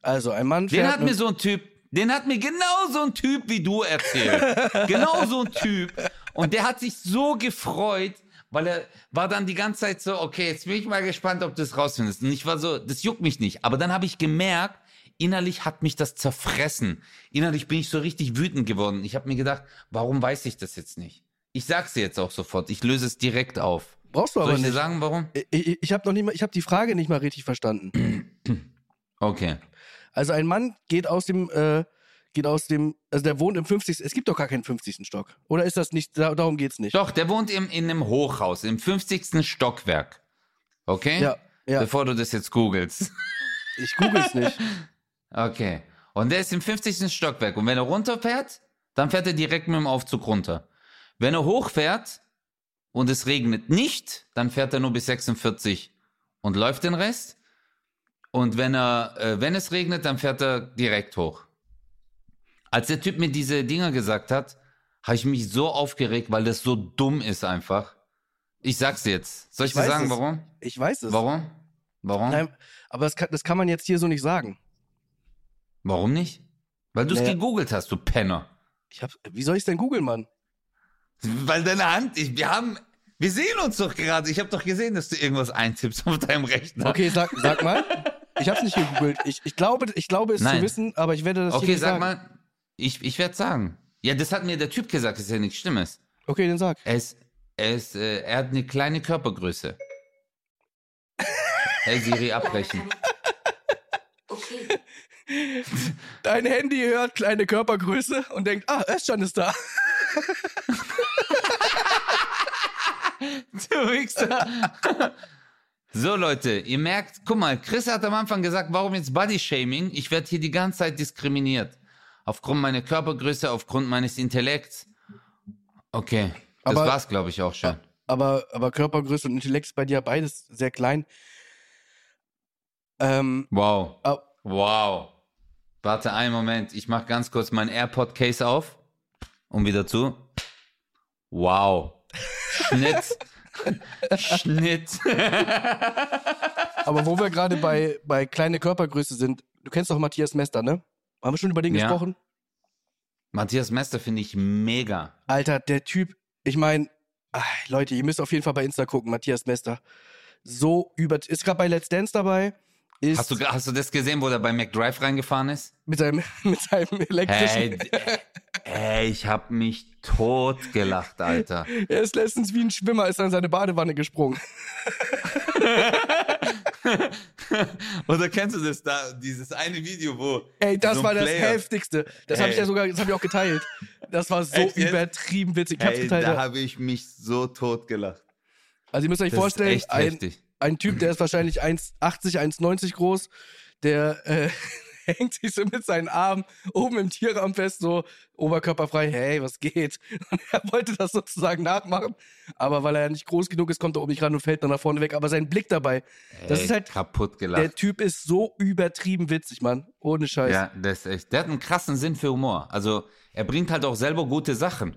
Also, ein Mann Den fährt hat mit- mir so ein Typ, den hat mir genau so ein Typ wie du erzählt. genau so ein Typ. Und der hat sich so gefreut, weil er war dann die ganze Zeit so, okay, jetzt bin ich mal gespannt, ob du es rausfindest. Und ich war so, das juckt mich nicht. Aber dann habe ich gemerkt, innerlich hat mich das zerfressen. Innerlich bin ich so richtig wütend geworden. Ich habe mir gedacht, warum weiß ich das jetzt nicht? Ich sag's dir jetzt auch sofort. Ich löse es direkt auf. Brauchst du Soll aber ich dir nicht. sagen, warum? Ich, ich, ich habe noch nicht mal, ich habe die Frage nicht mal richtig verstanden. Okay. Also ein Mann geht aus dem, äh, geht aus dem, also der wohnt im 50. Es gibt doch gar keinen 50. Stock. Oder ist das nicht, da, darum geht's nicht? Doch, der wohnt im, in einem Hochhaus, im 50. Stockwerk. Okay? Ja, ja. Bevor du das jetzt googelst. Ich google's nicht. Okay. Und der ist im 50. Stockwerk. Und wenn er runterfährt, dann fährt er direkt mit dem Aufzug runter. Wenn er hochfährt und es regnet nicht, dann fährt er nur bis 46 und läuft den Rest. Und wenn er, äh, wenn es regnet, dann fährt er direkt hoch. Als der Typ mir diese Dinger gesagt hat, habe ich mich so aufgeregt, weil das so dumm ist einfach. Ich sag's jetzt. Soll ich, Ich dir sagen, es. warum? Ich weiß es. Warum? Warum? Nein, aber das kann, das kann man jetzt hier so nicht sagen. Warum nicht? Weil du es Naja. gegoogelt hast, du Penner. Ich hab, wie soll ich's denn googeln, Mann? Weil deine Hand, ich, wir haben, wir sehen uns doch gerade. Ich habe doch gesehen, dass du irgendwas eintippst auf deinem Rechner. Okay, sag, sag mal. Ich hab's nicht gegoogelt. Ich, ich, glaube, ich glaube es Nein. zu wissen, aber ich werde das hier Okay, nicht sag sagen. mal, ich, ich werde sagen. Ja, das hat mir der Typ gesagt, das ist ja nichts Schlimmes. Okay, dann sag. Er ist, er ist, äh, er hat eine kleine Körpergröße. Hey Siri, abbrechen. Okay. Dein Handy hört kleine Körpergröße und denkt, ah, Özcan ist da. Du Wichser. So, Leute, ihr merkt, guck mal, Chris hat am Anfang gesagt, warum jetzt Body-Shaming? Ich werde hier die ganze Zeit diskriminiert. Aufgrund meiner Körpergröße, aufgrund meines Intellekts. Okay, das Aber- war's, glaube ich, auch schon. Aber, aber Körpergröße und Intellekt ist bei dir beides sehr klein. Ähm, Wow. au- Wow. Warte einen Moment, ich mache ganz kurz mein AirPod-Case auf und wieder zu. Wow. Schnitt. Schnitt. aber wo wir gerade bei, bei kleine Körpergröße sind, du kennst doch Matthias Mester, ne? Haben wir schon über den Ja. gesprochen? Matthias Mester finde ich mega. Alter, der Typ, ich meine, Leute, ihr müsst auf jeden Fall bei Insta gucken, Matthias Mester. So über, ist gerade bei Let's Dance dabei, ist Hast du, hast du das gesehen, wo der bei McDrive reingefahren ist? mit seinem, mit seinem elektrischen. Hey, ey, ich hab mich tot gelacht, Alter. Er ist letztens wie ein Schwimmer, ist in seine Badewanne gesprungen. Oder kennst du das da, dieses eine Video, wo. Ey, das so war das Player- heftigste. Das habe ich ja sogar, das habe ich auch geteilt. Das war so Echt übertrieben witzig. Ich hab's geteilt. da ja. habe ich mich so tot gelacht. Also ihr müsst euch Das vorstellen, ein, heftig. Ein Typ, der ist wahrscheinlich 1,80, 1,90 groß, der äh, hängt sich so mit seinen Armen oben im Tierraum fest, so oberkörperfrei, hey, was geht? Und er wollte das sozusagen nachmachen, aber weil er ja nicht groß genug ist, kommt er oben nicht ran und fällt dann nach vorne weg. Aber sein Blick dabei, das Ey, ist halt, kaputt der gelacht. Typ ist so übertrieben witzig, Mann. Ohne Scheiß. Ja, das ist echt. Der hat einen krassen Sinn für Humor. Also, er bringt halt auch selber gute Sachen.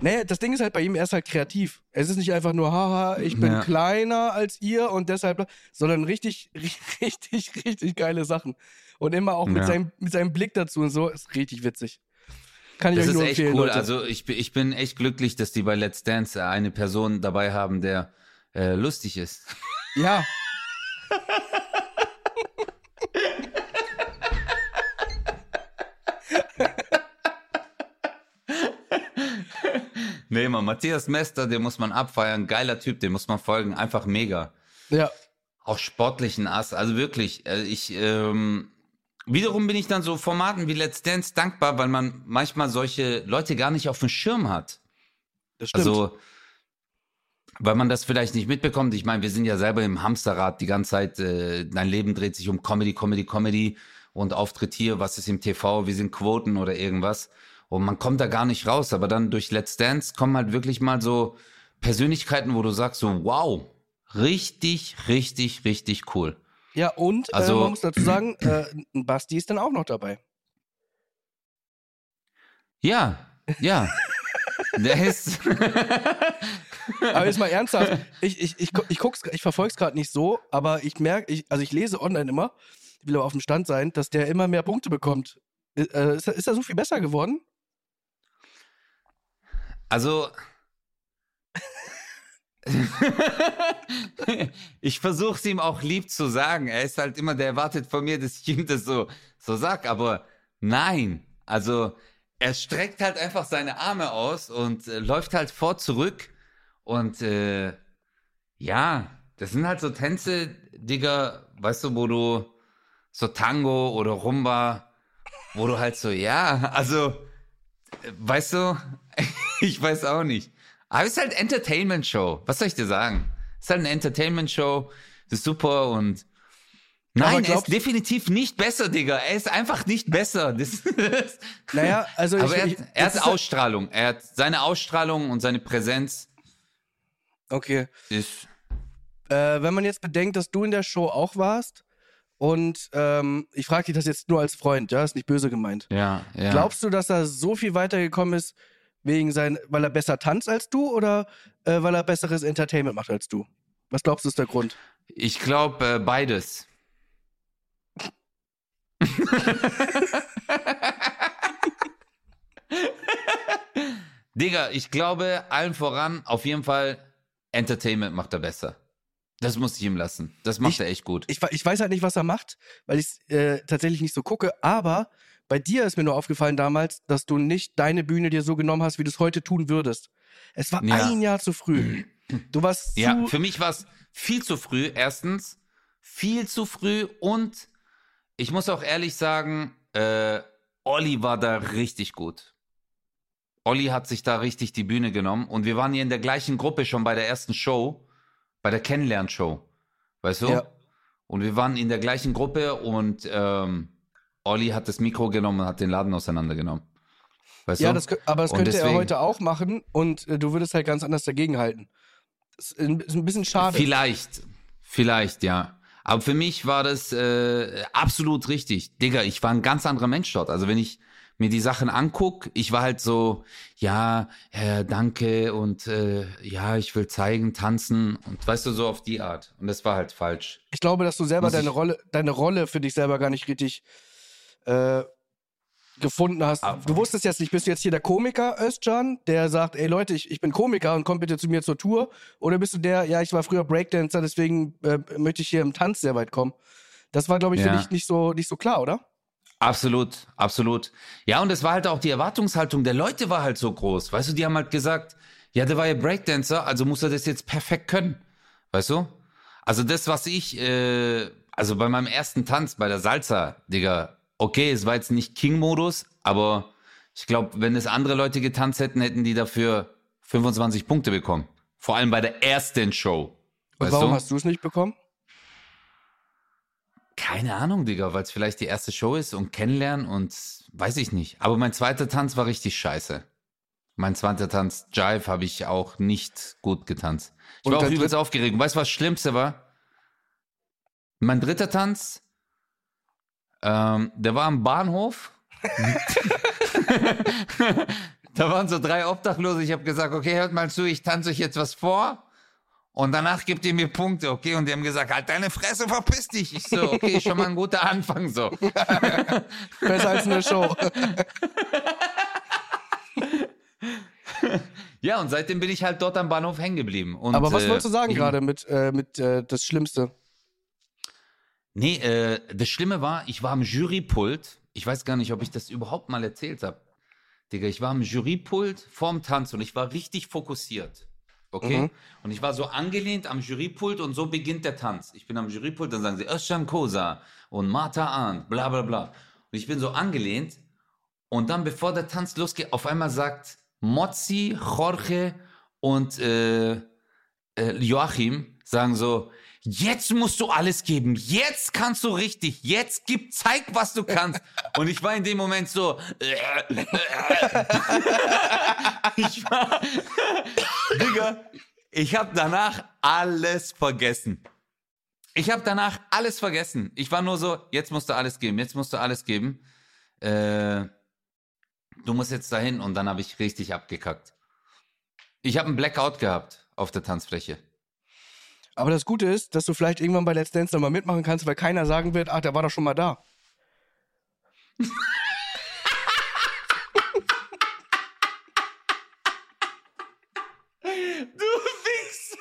Nee, das Ding ist halt bei ihm, er ist halt kreativ. Es ist nicht einfach nur, haha, ich bin Ja. kleiner als ihr und deshalb, sondern richtig, richtig, richtig geile Sachen. Und immer auch mit, Ja. seinem, mit seinem Blick dazu und so, ist richtig witzig. Kann ich Das euch ist nur echt empfehlen, cool. Leute. Also, ich, bin- ich bin echt glücklich, dass die bei Let's Dance eine Person dabei haben, der äh, lustig ist. ja. Nee, man, Matthias Mester, den muss man abfeiern. Geiler Typ, den muss man folgen. Einfach mega. Ja. Auch sportlichen Ass. Also wirklich, äh, ich, ähm, wiederum bin ich dann so Formaten wie Let's Dance dankbar, weil man manchmal solche Leute gar nicht auf dem Schirm hat. Das stimmt. Also, weil man das vielleicht nicht mitbekommt. Ich meine, wir sind ja selber im Hamsterrad die ganze Zeit. Äh, dein Leben dreht sich um Comedy, Comedy, Comedy und Auftritt hier. Was ist im TV? Wie sind Quoten oder irgendwas? Und man kommt da gar nicht raus. Aber dann durch Let's Dance kommen halt wirklich mal so Persönlichkeiten, wo du sagst so, wow, richtig, richtig, richtig cool. ja, und also- äh, man muss dazu sagen, äh, Basti ist dann auch noch dabei. Ja, ja. Der ist. Aber jetzt mal ernsthaft, ich, ich, ich, ich, guck's, ich verfolge es gerade nicht so, aber ich merke, ich, also ich lese online immer, ich will aber auf dem Stand sein, dass der immer mehr Punkte bekommt. Äh, ist, er- ist er so viel besser geworden? Also. ich versuche es ihm auch lieb zu sagen. Er ist halt immer, der erwartet von mir, dass ich ihm das so, so sag. Aber nein. Also, er streckt halt einfach seine Arme aus und äh, läuft halt vor zurück. Und äh, ja, das sind halt so Tänze, Digga, weißt du, wo du so Tango oder Rumba, wo du halt so, ja, also, äh, weißt du, ich weiß auch nicht. Aber es ist halt Entertainment-Show. Was soll ich dir sagen? Es ist halt eine Entertainment-Show. Das ist super und. Nein, er ist definitiv nicht besser, Digga. Er ist einfach nicht besser. Das, das, Naja, also ich, er ich, hat, er hat Ausstrahlung. Er hat seine Ausstrahlung und seine Präsenz Okay. ist. Äh, wenn man jetzt bedenkt, dass du in der Show auch warst und ähm, ich frage dich das jetzt nur als Freund, ja, ist nicht böse gemeint. Ja, ja. Glaubst du, dass er so viel weitergekommen ist, wegen sein, weil er besser tanzt als du oder äh, weil er besseres Entertainment macht als du? Was glaubst du ist der Grund? Ich glaube äh, beides. Digga, ich glaube allen voran, auf jeden Fall, Entertainment macht er besser. Das muss ich ihm lassen. Das macht Ich- er echt gut. Ich, ich weiß halt nicht, was er macht, weil ich es äh, tatsächlich nicht so gucke, aber bei dir ist mir nur aufgefallen damals, dass du nicht deine Bühne dir so genommen hast, wie du es heute tun würdest. Es war Ja. ein Jahr zu früh. Du warst zu. Ja, für mich war es viel zu früh, erstens. Viel zu früh und ich muss auch ehrlich sagen, äh, Olli war da richtig gut. Olli hat sich da richtig die Bühne genommen und wir waren hier in der gleichen Gruppe schon bei der ersten Show, bei der Kennenlernshow. Weißt du? Ja. Und wir waren in der gleichen Gruppe und ähm, Olli hat das Mikro genommen und hat den Laden auseinandergenommen. Weißt ja, du? das, aber das Und könnte er deswegen- heute auch machen und äh, du würdest halt ganz anders dagegenhalten. Das ist ein, ist ein bisschen schade. Vielleicht, vielleicht, ja. Aber für mich war das äh, absolut richtig. Digga, ich war ein ganz anderer Mensch dort. Also wenn ich mir die Sachen anguck, ich war halt so, ja, äh, danke und äh, ja, ich will zeigen, tanzen und weißt du, so auf die Art. Und das war halt falsch. Ich glaube, dass du selber Muss deine Rolle, deine Rolle für dich selber gar nicht richtig äh, gefunden hast. Aber- Du wusstest jetzt nicht, bist du jetzt hier der Komiker, Özcan, der sagt, ey Leute, ich, ich bin Komiker und kommt bitte zu mir zur Tour? Oder bist du der, ja, ich war früher Breakdancer, deswegen äh, möchte ich hier im Tanz sehr weit kommen? Das war, glaube ich, Ja. für dich nicht so, nicht so klar, oder? Absolut, absolut. Ja, und es war halt auch die Erwartungshaltung der Leute war halt so groß. Weißt du, die haben halt gesagt, ja, der war ja Breakdancer, also muss er das jetzt perfekt können. Weißt du? Also das, was ich, äh, also bei meinem ersten Tanz bei der Salsa, Digga, okay, es war jetzt nicht King-Modus, aber ich glaube, wenn es andere Leute getanzt hätten, hätten die dafür 25 Punkte bekommen. Vor allem bei der ersten Show. Und warum du? hast du es nicht bekommen? Keine Ahnung, Digga, weil es vielleicht die erste Show ist und kennenlernen und weiß ich nicht. Aber mein zweiter Tanz war richtig scheiße. Mein zweiter Tanz, Jive, habe ich auch nicht gut getanzt. Ich Und war auch übelst aufgeregt. Weißt du, was das Schlimmste war? Mein dritter Tanz, ähm, der war am Bahnhof. da waren so drei Obdachlose. Ich habe gesagt, okay, hört mal zu, ich tanze euch jetzt was vor. Und danach gebt ihr mir Punkte, okay? Und die haben gesagt, halt deine Fresse, verpiss dich. Ich so, okay, schon mal ein guter Anfang so. Besser als eine Show. Ja, und seitdem bin ich halt dort am Bahnhof hängen geblieben. Und, Aber was äh, wolltest du sagen ich- gerade mit, äh, mit äh, das Schlimmste? Nee, äh, das Schlimme war, ich war am Jurypult. Ich weiß gar nicht, ob ich das überhaupt mal erzählt habe. Digga, ich war am Jurypult vorm Tanz und ich war richtig fokussiert. Okay? Mhm. Und ich war so angelehnt am Jurypult und so beginnt der Tanz. Ich bin am Jurypult, dann sagen sie Özcan Kosa und Martha Arndt, bla bla bla. Und ich bin so angelehnt und dann, bevor der Tanz losgeht, auf einmal sagt Mozzi, Jorge und äh, äh, Joachim sagen so, jetzt musst du alles geben, jetzt kannst du richtig, jetzt gib, zeig, was du kannst. Und ich war in dem Moment so, ich war, Digga, ich habe danach alles vergessen. Ich habe danach alles vergessen. Ich war nur so, jetzt musst du alles geben, jetzt musst du alles geben. Äh, du musst jetzt dahin und dann habe ich richtig abgekackt. Ich habe einen Blackout gehabt auf der Tanzfläche. Aber das Gute ist, dass du vielleicht irgendwann bei Let's Dance nochmal mitmachen kannst, weil keiner sagen wird, ach, der war doch schon mal da. Du Fix!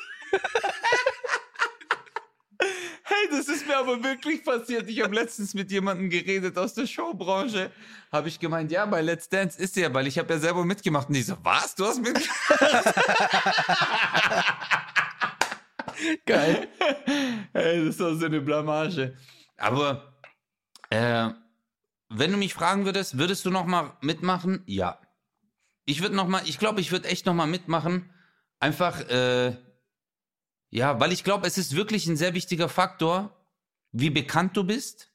Hey, das ist mir aber wirklich passiert. Ich habe letztens mit jemandem geredet aus der Showbranche. Habe ich gemeint, ja, bei Let's Dance ist er, weil ich habe ja selber mitgemacht. Und die so, was? Du hast mitgemacht? Geil. Hey, das ist doch so eine Blamage. Aber äh, wenn du mich fragen würdest, würdest du noch mal mitmachen? Ja. Ich würde noch mal, ich glaube, ich würde echt noch mal mitmachen. Einfach, äh, ja, weil ich glaube, es ist wirklich ein sehr wichtiger Faktor, wie bekannt du bist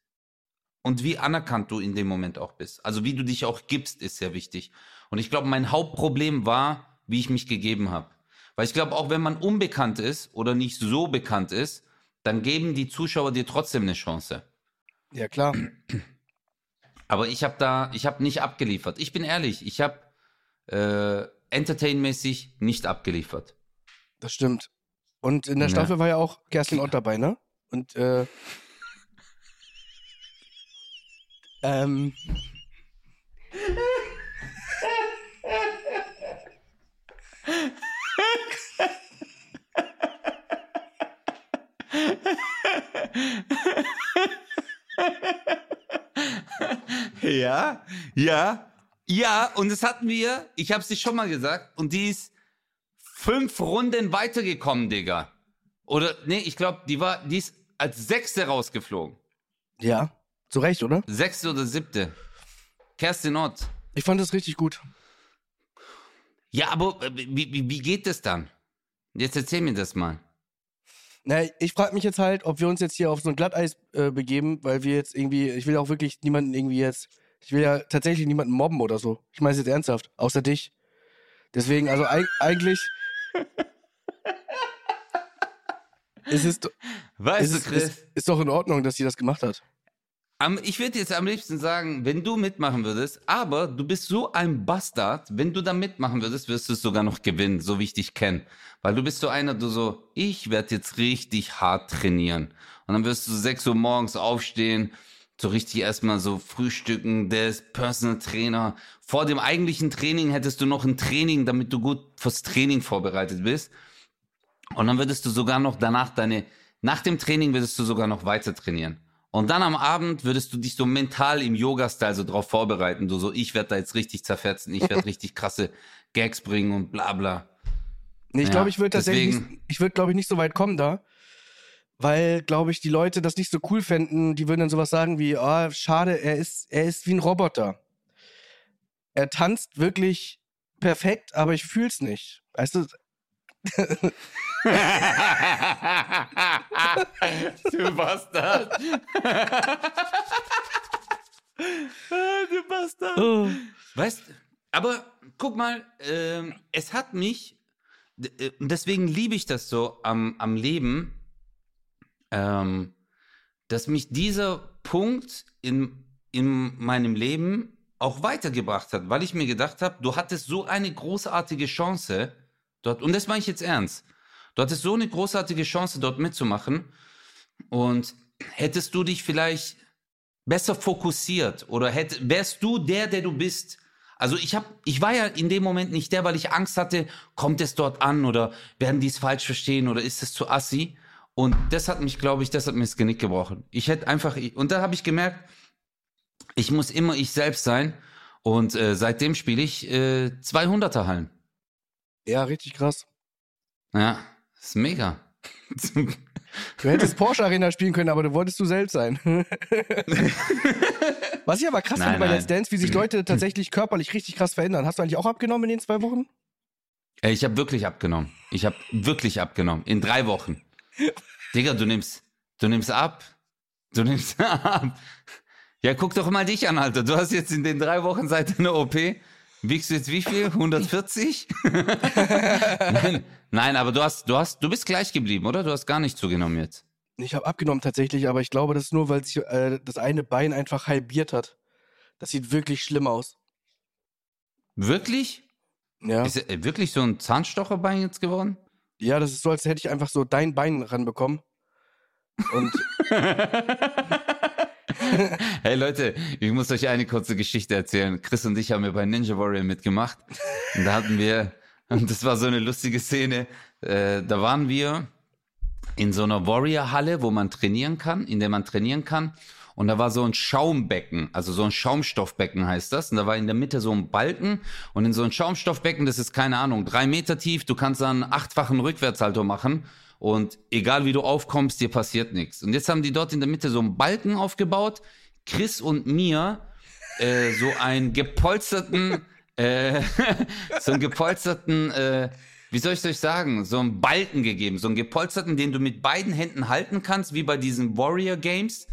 und wie anerkannt du in dem Moment auch bist. Also wie du dich auch gibst, ist sehr wichtig. Und ich glaube, mein Hauptproblem war, wie ich mich gegeben habe. Weil ich glaube, auch wenn man unbekannt ist oder nicht so bekannt ist, dann geben die Zuschauer dir trotzdem eine Chance. Ja, klar. Aber ich habe da, ich habe nicht abgeliefert. Ich bin ehrlich, ich habe äh, entertainmäßig nicht abgeliefert. Das stimmt. Und in der Ja. Staffel war ja auch Kerstin Ott dabei, ne? Und äh, ähm, Ja, ja, ja. Und das hatten wir, ich habe es dir schon mal gesagt, und die ist fünf Runden weitergekommen, Digga. Oder, nee, ich glaube, die war, die ist als Sechste rausgeflogen. ja, zu Recht, oder? Sechste oder siebte. Kerstin Ott. Ich fand das richtig gut. Ja, aber äh, wie, wie, wie geht das dann? Jetzt erzähl mir das mal. Na, ich frage mich jetzt halt, ob wir uns jetzt hier auf so ein Glatteis äh, begeben, weil wir jetzt irgendwie, ich will auch wirklich niemanden irgendwie jetzt, ich will ja tatsächlich niemanden mobben oder so. Ich meine es jetzt ernsthaft, außer dich. Deswegen, also eig eigentlich. es ist, Weißt es du, Chris? ist, ist doch in Ordnung, dass sie das gemacht hat. Ich würde jetzt am liebsten sagen, wenn du mitmachen würdest, aber du bist so ein Bastard, wenn du da mitmachen würdest, wirst du es sogar noch gewinnen, so wie ich dich kenne. Weil du bist so einer, du so, ich werde jetzt richtig hart trainieren. Und dann wirst du 6 Uhr morgens aufstehen, so richtig erstmal so frühstücken, der ist Personal Trainer. Vor dem eigentlichen Training hättest du noch ein Training, damit du gut fürs Training vorbereitet bist. Und dann würdest du sogar noch danach deine, nach dem Training würdest du sogar noch weiter trainieren. Und dann am Abend würdest du dich so mental im Yoga-Style so drauf vorbereiten. Du so, ich werde da jetzt richtig zerfetzen, ich werde richtig krasse Gags bringen und bla bla. Nee, ich Ja, glaube, ich würde tatsächlich, nicht, ich würde, glaube ich, nicht so weit kommen da. Weil, glaube ich, die Leute das nicht so cool fänden. Die würden dann sowas sagen wie, ah, schade, er ist, er ist wie ein Roboter. Er tanzt wirklich perfekt, aber ich fühl's nicht. Weißt du, du Bastard. du Bastard. oh. Weißt, aber guck mal, ähm, es hat mich, äh, deswegen liebe ich das so am, am Leben, ähm, dass mich dieser Punkt in, in meinem Leben auch weitergebracht hat, weil ich mir gedacht habe, du hattest so eine großartige Chance dort, und das meine ich jetzt ernst, du hattest so eine großartige Chance dort mitzumachen und hättest du dich vielleicht besser fokussiert oder hätt, wärst du der, der du bist. Also ich habe, ich war ja in dem Moment nicht der, weil ich Angst hatte, kommt es dort an oder werden die es falsch verstehen oder ist es zu assi? Und das hat mich, glaube ich, das hat mir das Genick gebrochen. Ich hätte einfach, und da habe ich gemerkt, ich muss immer ich selbst sein. Und äh, seitdem spiele ich äh, 200er Hallen. Ja, richtig krass. Ja, ist mega. Du hättest Porsche Arena spielen können, aber du wolltest du selbst sein. Was ich aber krass Nein, finde bei. Let's Dance, wie sich Leute tatsächlich körperlich richtig krass verändern. Hast du eigentlich auch abgenommen in den zwei Wochen? Ich habe wirklich abgenommen. Ich habe wirklich abgenommen. In drei Wochen. Digga, du nimmst, du nimmst ab. Du nimmst ab. Ja, guck doch mal dich an, Alter. Du hast jetzt in den drei Wochen seit deiner OP, wiegst du jetzt wie viel? 140? nein, nein, aber du hast, du hast, du bist gleich geblieben, oder? Du hast gar nicht zugenommen jetzt. Ich habe abgenommen tatsächlich, aber ich glaube, das ist nur, weil sich äh, das eine Bein einfach halbiert hat. Das sieht wirklich schlimm aus. Wirklich? Ja. Ist äh, wirklich so ein Zahnstocherbein jetzt geworden? Ja, das ist so, als hätte ich einfach so dein Bein ranbekommen. Und Hey Leute, ich muss euch eine kurze Geschichte erzählen. Chris und ich haben ja bei Ninja Warrior mitgemacht. Und da hatten wir, und das war so eine lustige Szene, äh, da waren wir in so einer Warrior-Halle, wo man trainieren kann, in der man trainieren kann. Und da war so ein Schaumbecken, also so ein Schaumstoffbecken heißt das. Und da war in der Mitte so ein Balken. Und in so ein Schaumstoffbecken, das ist keine Ahnung, drei Meter tief, du kannst dann einen achtfachen Rückwärtssalto machen. Und egal wie du aufkommst, dir passiert nichts. Und jetzt haben die dort in der Mitte so einen Balken aufgebaut. Chris und mir äh, so einen gepolsterten, äh, so einen gepolsterten, äh, wie soll ich euch sagen, so einen Balken gegeben, so einen gepolsterten, den du mit beiden Händen halten kannst, wie bei diesen Warrior Games.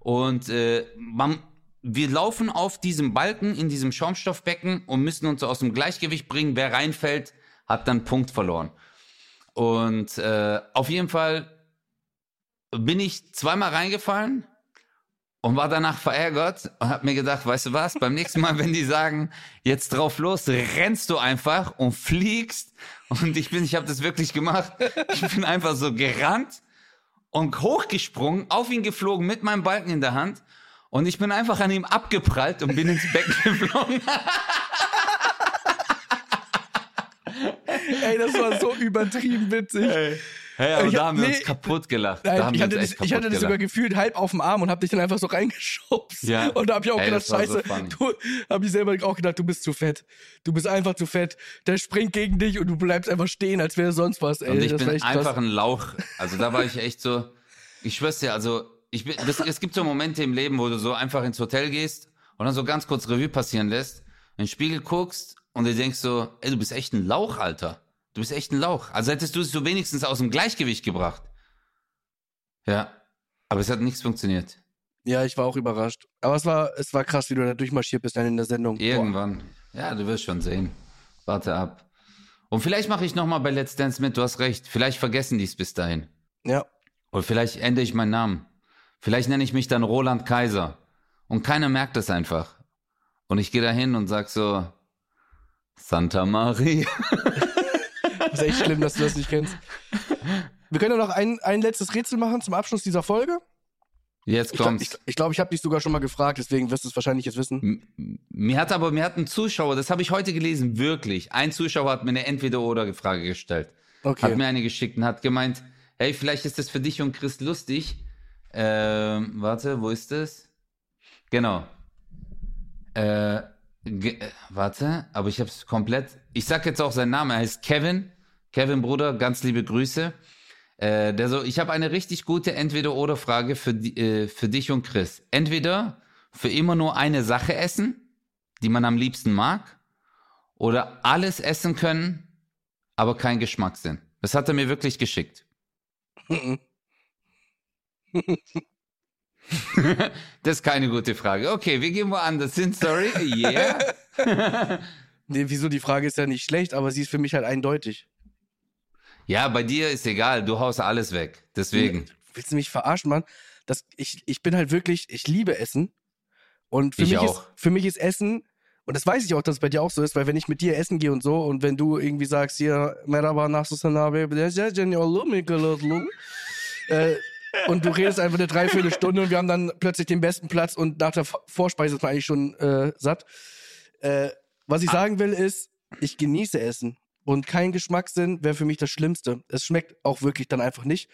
Und äh, man, wir laufen auf diesem Balken in diesem Schaumstoffbecken und müssen uns aus dem Gleichgewicht bringen. Wer reinfällt, hat dann Punkt verloren. Und äh, auf jeden Fall bin ich zweimal reingefallen und war danach verärgert und habe mir gedacht, weißt du was, beim nächsten Mal, wenn die sagen, jetzt drauf los, rennst du einfach und fliegst. Und ich bin, ich habe das wirklich gemacht. Ich bin einfach so gerannt und hochgesprungen, auf ihn geflogen mit meinem Balken in der Hand. Und ich bin einfach an ihm abgeprallt und bin ins Becken geflogen. Ey, das war so übertrieben witzig. Hey, aber Ich da hab- haben wir nee, uns kaputt gelacht. da Nein, haben ich wir hatte, uns das, ich hatte das sogar gelacht. gefühlt halb auf dem Arm und hab dich dann einfach so reingeschubst. Ja. Und da hab ich auch Ey, gedacht, so scheiße, funny. du, hab ich selber auch gedacht, du bist zu fett. Du bist einfach zu fett. Der springt gegen dich und du bleibst einfach stehen, als wäre sonst was. Ey, Und ich das bin echt krass. einfach ein Lauch. Also da war ich echt so, ich schwör's dir, also ich bin, das, es gibt so Momente im Leben, wo du so einfach ins Hotel gehst und dann so ganz kurz Revue passieren lässt, in den Spiegel guckst und dir denkst so, ey, du bist echt ein Lauch, Alter. Du bist echt ein Lauch. Also hättest du es so wenigstens aus dem Gleichgewicht gebracht. Ja. Aber es hat nichts funktioniert. Ja, ich war auch überrascht. Aber es war, es war krass, wie du da durchmarschiert bist dann in der Sendung. Boah. Irgendwann. Ja, du wirst schon sehen. Warte ab. Und vielleicht mache ich nochmal bei Let's Dance mit, du hast recht. Vielleicht vergessen die es bis dahin. Ja. Oder vielleicht ändere ich meinen Namen. Vielleicht nenne ich mich dann Roland Kaiser. Und keiner merkt das einfach. Und ich gehe da hin und sag so, Santa Maria. Das ist echt schlimm, dass du das nicht kennst. Wir können ja noch ein, ein letztes Rätsel machen zum Abschluss dieser Folge. Jetzt Ich glaube, kommt's. ich, ich, glaub, ich habe dich sogar schon mal gefragt, deswegen wirst du es wahrscheinlich jetzt wissen. M- Mir hat aber, mir hat ein Zuschauer, das habe ich heute gelesen, wirklich. Ein Zuschauer hat mir eine Entweder-Oder-Frage gestellt. Okay. Hat mir eine geschickt und hat gemeint, hey, vielleicht ist das für dich und Chris lustig. Ähm, warte, wo ist es? Genau. Äh, ge- äh, warte, aber ich hab's komplett. Ich sag jetzt auch seinen Namen. Er heißt Kevin. Kevin Bruder, ganz liebe Grüße. Äh, der so, ich habe eine richtig gute Entweder-oder-Frage für, äh, für dich und Chris. Entweder für immer nur eine Sache essen, die man am liebsten mag, oder alles essen können, aber kein Geschmackssinn. Das hat er mir wirklich geschickt. das ist keine gute Frage. Okay, wir gehen woanders hin, sorry. Yeah. Nee, wieso? Die Frage ist ja nicht schlecht, aber sie ist für mich halt eindeutig. Ja, bei dir ist egal, du haust alles weg. Deswegen. Willst du mich verarschen, Mann? Das, ich, ich bin halt wirklich, ich liebe Essen. Und für Ich mich, auch. Ist, für mich ist Essen, und das weiß ich auch, dass es bei dir auch so ist, weil wenn ich mit dir essen gehe und so, und wenn du irgendwie sagst, hier, Merhaba, Nachsusanabe, äh, und du redest einfach eine Dreiviertelstunde und wir haben dann plötzlich den besten Platz und nach der Vorspeise ist man eigentlich schon äh, satt. Äh, was ich sagen will ist, ich genieße Essen. Und kein Geschmackssinn wäre für mich das Schlimmste. Es schmeckt auch wirklich dann einfach nicht.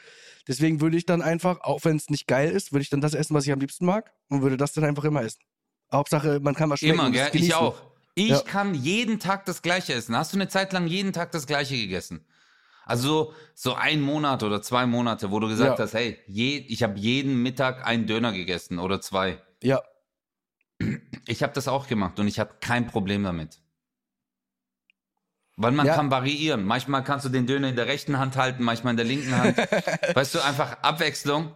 Deswegen würde ich dann einfach, auch wenn es nicht geil ist, würde ich dann das essen, was ich am liebsten mag und würde das dann einfach immer essen. Hauptsache, man kann was schmecken. Immer, gell? Ich auch. Ich Ja. kann jeden Tag das Gleiche essen. Hast du eine Zeit lang jeden Tag das Gleiche gegessen? Also so, so ein Monat oder zwei Monate, wo du gesagt Ja. hast, hey, je, ich habe jeden Mittag einen Döner gegessen oder zwei. Ja, Ich habe das auch gemacht und ich habe kein Problem damit. Weil man Ja. kann variieren. Manchmal kannst du den Döner in der rechten Hand halten, manchmal in der linken Hand. weißt du, einfach Abwechslung.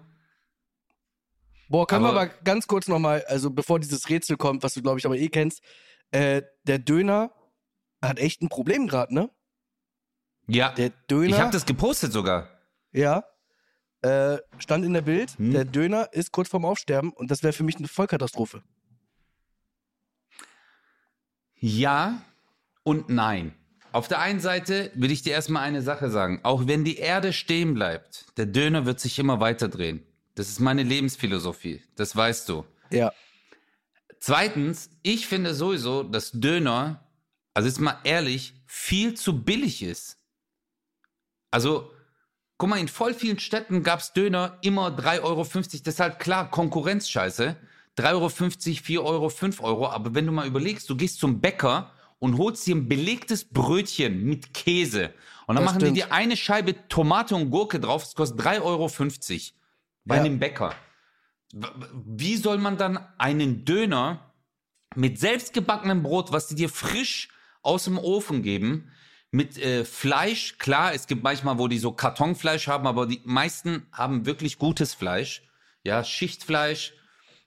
Boah, können wir Aber- aber ganz kurz nochmal, also bevor dieses Rätsel kommt, was du glaube ich aber eh kennst, äh, der Döner hat echt ein Problem gerade, ne? Ja, Der Döner, ich habe das gepostet sogar. ja, äh, stand in der Bild, Hm. der Döner ist kurz vorm Aufsterben und das wäre für mich eine Vollkatastrophe. Ja und nein. Auf der einen Seite will ich dir erstmal eine Sache sagen. Auch wenn die Erde stehen bleibt, der Döner wird sich immer weiter drehen. Das ist meine Lebensphilosophie. Das weißt du. Ja, Zweitens, ich finde sowieso, dass Döner, also jetzt mal ehrlich, viel zu billig ist. Also, guck mal, in voll vielen Städten gab's Döner immer 3,50 Euro. Das ist halt klar, Konkurrenzscheiße. 3,50 Euro, 4 Euro, 5 Euro. Aber wenn du mal überlegst, du gehst zum Bäcker und holst dir ein belegtes Brötchen mit Käse. Und dann Das machen die stimmt. dir eine Scheibe Tomate und Gurke drauf. Das kostet 3,50 Euro bei Ja. einem Bäcker. Wie soll man dann einen Döner mit selbstgebackenem Brot, was die dir frisch aus dem Ofen geben, mit äh, Fleisch, klar, es gibt manchmal, wo die so Kartonfleisch haben, aber die meisten haben wirklich gutes Fleisch. Ja, Schichtfleisch,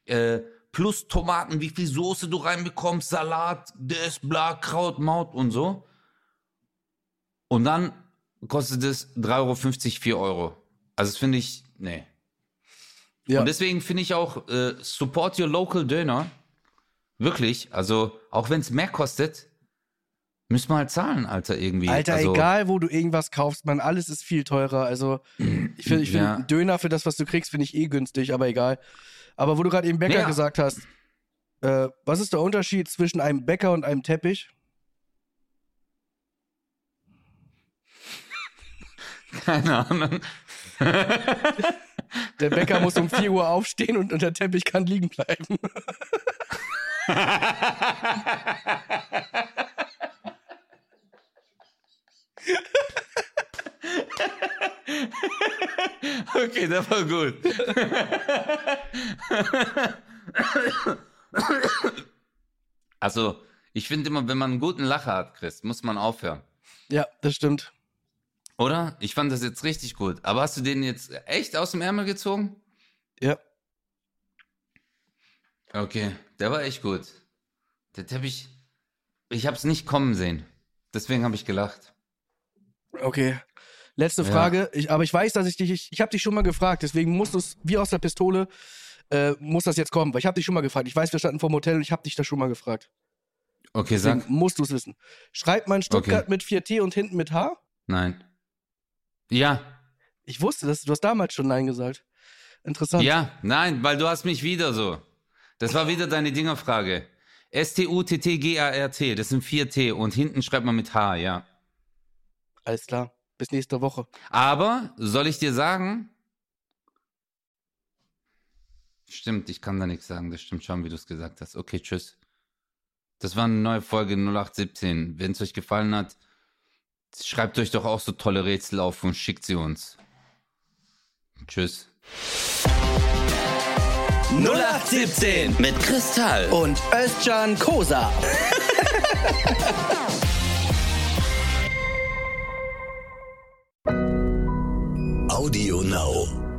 äh, plus Tomaten, wie viel Soße du reinbekommst, Salat, das, bla, Kraut, Maut und so. Und dann kostet es 3,50 Euro, 4 Euro. Also das finde ich, nee. ja. Und deswegen finde ich auch, äh, support your local Döner. Wirklich. Also, auch wenn es mehr kostet, müssen wir halt zahlen, Alter, irgendwie. Alter, also, egal wo du irgendwas kaufst, man, alles ist viel teurer. Also, ich finde, ich find, Ja. Döner für das, was du kriegst, finde ich eh günstig, aber egal. Aber wo du gerade eben Bäcker Ja. gesagt hast, äh, was ist der Unterschied zwischen einem Bäcker und einem Teppich? Keine Ahnung. Der Bäcker muss um 4 Uhr aufstehen und, und der Teppich kann liegen bleiben. Das war gut. also, ich finde immer, wenn man einen guten Lacher hat, Chris, muss man aufhören. Ja, das stimmt. Oder? Ich fand das jetzt richtig gut. Aber hast du den jetzt echt aus dem Ärmel gezogen? Ja. Okay, der war echt gut. Der Teppich, ich hab's nicht kommen sehen. Deswegen habe ich gelacht. Okay. Letzte Ja. Frage. Ich, aber ich weiß, dass ich dich, ich, ich habe dich schon mal gefragt, deswegen muss es wie aus der Pistole, äh, muss das jetzt kommen. Weil ich habe dich schon mal gefragt. Ich weiß, wir standen vor dem Hotel und ich habe dich da schon mal gefragt. Okay, Deswegen sag. musst du es wissen. Schreibt man Stuttgart Okay. mit 4T und hinten mit H? Nein. Ja, Ich wusste das, du hast damals schon Nein gesagt. Interessant. ja, nein, weil du hast mich wieder so. Das war wieder deine Dingerfrage. S-T-U-T-T-G-A-R-T, das sind 4T und hinten schreibt man mit H, ja. Alles klar. Bis nächste Woche. Aber soll ich dir sagen, Stimmt, ich kann da nichts sagen. Das stimmt schon, wie du es gesagt hast. Okay, tschüss. Das war eine neue Folge 0817. Wenn es euch gefallen hat, schreibt euch doch auch so tolle Rätsel auf und schickt sie uns. Tschüss. 0817 mit Kristall. Und Özcan Kosa. Audio Now.